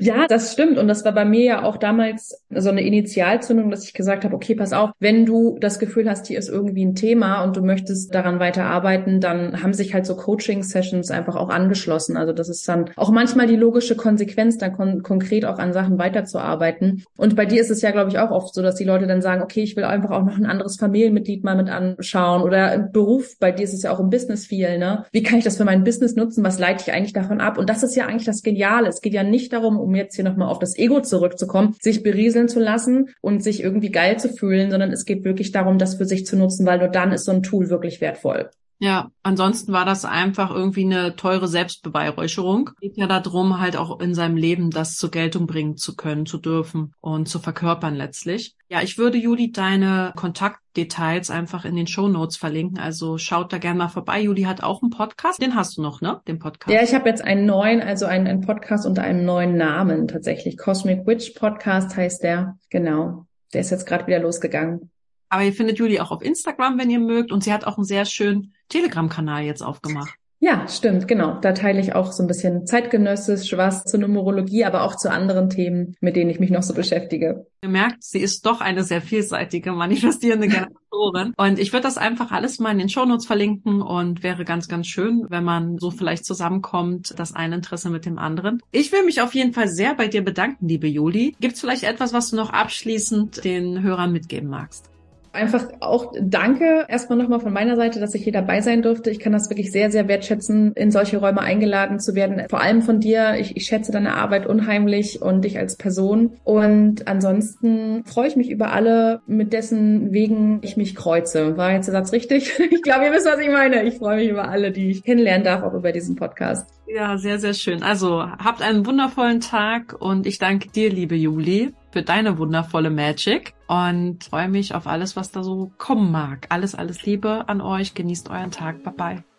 Ja, das stimmt. Und das war bei mir ja auch damals so eine Initialzündung, dass ich gesagt habe, okay, pass auf, wenn du das Gefühl hast, hier ist irgendwie ein Thema und du möchtest daran weiterarbeiten, dann haben sich halt so Coaching-Sessions einfach auch angeschlossen. Also das ist dann auch manchmal die logische Konsequenz, dann kon konkret auch an Sachen weiterzuarbeiten. Und bei dir ist es ja, glaube ich, auch oft so, dass die Leute dann sagen, okay, ich will einfach auch noch ein anderes Familienmitglied mal mit anschauen oder im Beruf. Bei dir ist es ja auch im Business viel, ne? Wie kann ich das für mein Business nutzen? Was leite ich eigentlich davon ab? Und das ist ja eigentlich das Geniale. Es geht ja nicht darum, um jetzt hier nochmal auf das Ego zurückzukommen, sich berieseln zu lassen und sich irgendwie geil zu fühlen, sondern es geht wirklich darum, das für sich zu nutzen, weil nur dann ist so ein Tool wirklich wertvoll. Ja, ansonsten war das einfach irgendwie eine teure Selbstbeweihräucherung. Geht ja darum, halt auch in seinem Leben das zur Geltung bringen zu können, zu dürfen und zu verkörpern letztlich. Ja, ich würde Juli deine Kontaktdetails einfach in den Show Notes verlinken. Also schaut da gerne mal vorbei. Juli hat auch einen Podcast. Den hast du noch, ne? Den Podcast. Ja, ich habe jetzt einen neuen, also einen, einen Podcast unter einem neuen Namen tatsächlich. Cosmic Witch Podcast heißt der. Genau. Der ist jetzt gerade wieder losgegangen. Aber ihr findet Juli auch auf Instagram, wenn ihr mögt. Und sie hat auch einen sehr schönen Telegram-Kanal jetzt aufgemacht. Ja, stimmt, genau. Da teile ich auch so ein bisschen zeitgenössisch was zur Numerologie, aber auch zu anderen Themen, mit denen ich mich noch so beschäftige. Ihr merkt, sie ist doch eine sehr vielseitige, manifestierende Generatorin. Und ich würde das einfach alles mal in den Shownotes verlinken und wäre ganz, ganz schön, wenn man so vielleicht zusammenkommt, das eine Interesse mit dem anderen. Ich will mich auf jeden Fall sehr bei dir bedanken, liebe Juli. Gibt es vielleicht etwas, was du noch abschließend den Hörern mitgeben magst? Einfach auch danke erstmal nochmal von meiner Seite, dass ich hier dabei sein durfte. Ich kann das wirklich sehr, sehr wertschätzen, in solche Räume eingeladen zu werden. Vor allem von dir. Ich, ich schätze deine Arbeit unheimlich und dich als Person. Und ansonsten freue ich mich über alle, mit dessen wegen ich mich kreuze. War jetzt der Satz richtig? Ich glaube, ihr wisst, was ich meine. Ich freue mich über alle, die ich kennenlernen darf, auch über diesen Podcast. Ja, sehr, sehr schön. Also habt einen wundervollen Tag und ich danke dir, liebe Juli, für deine wundervolle Magic und freue mich auf alles, was da so kommen mag. Alles, alles Liebe an euch. Genießt euren Tag. Bye bye.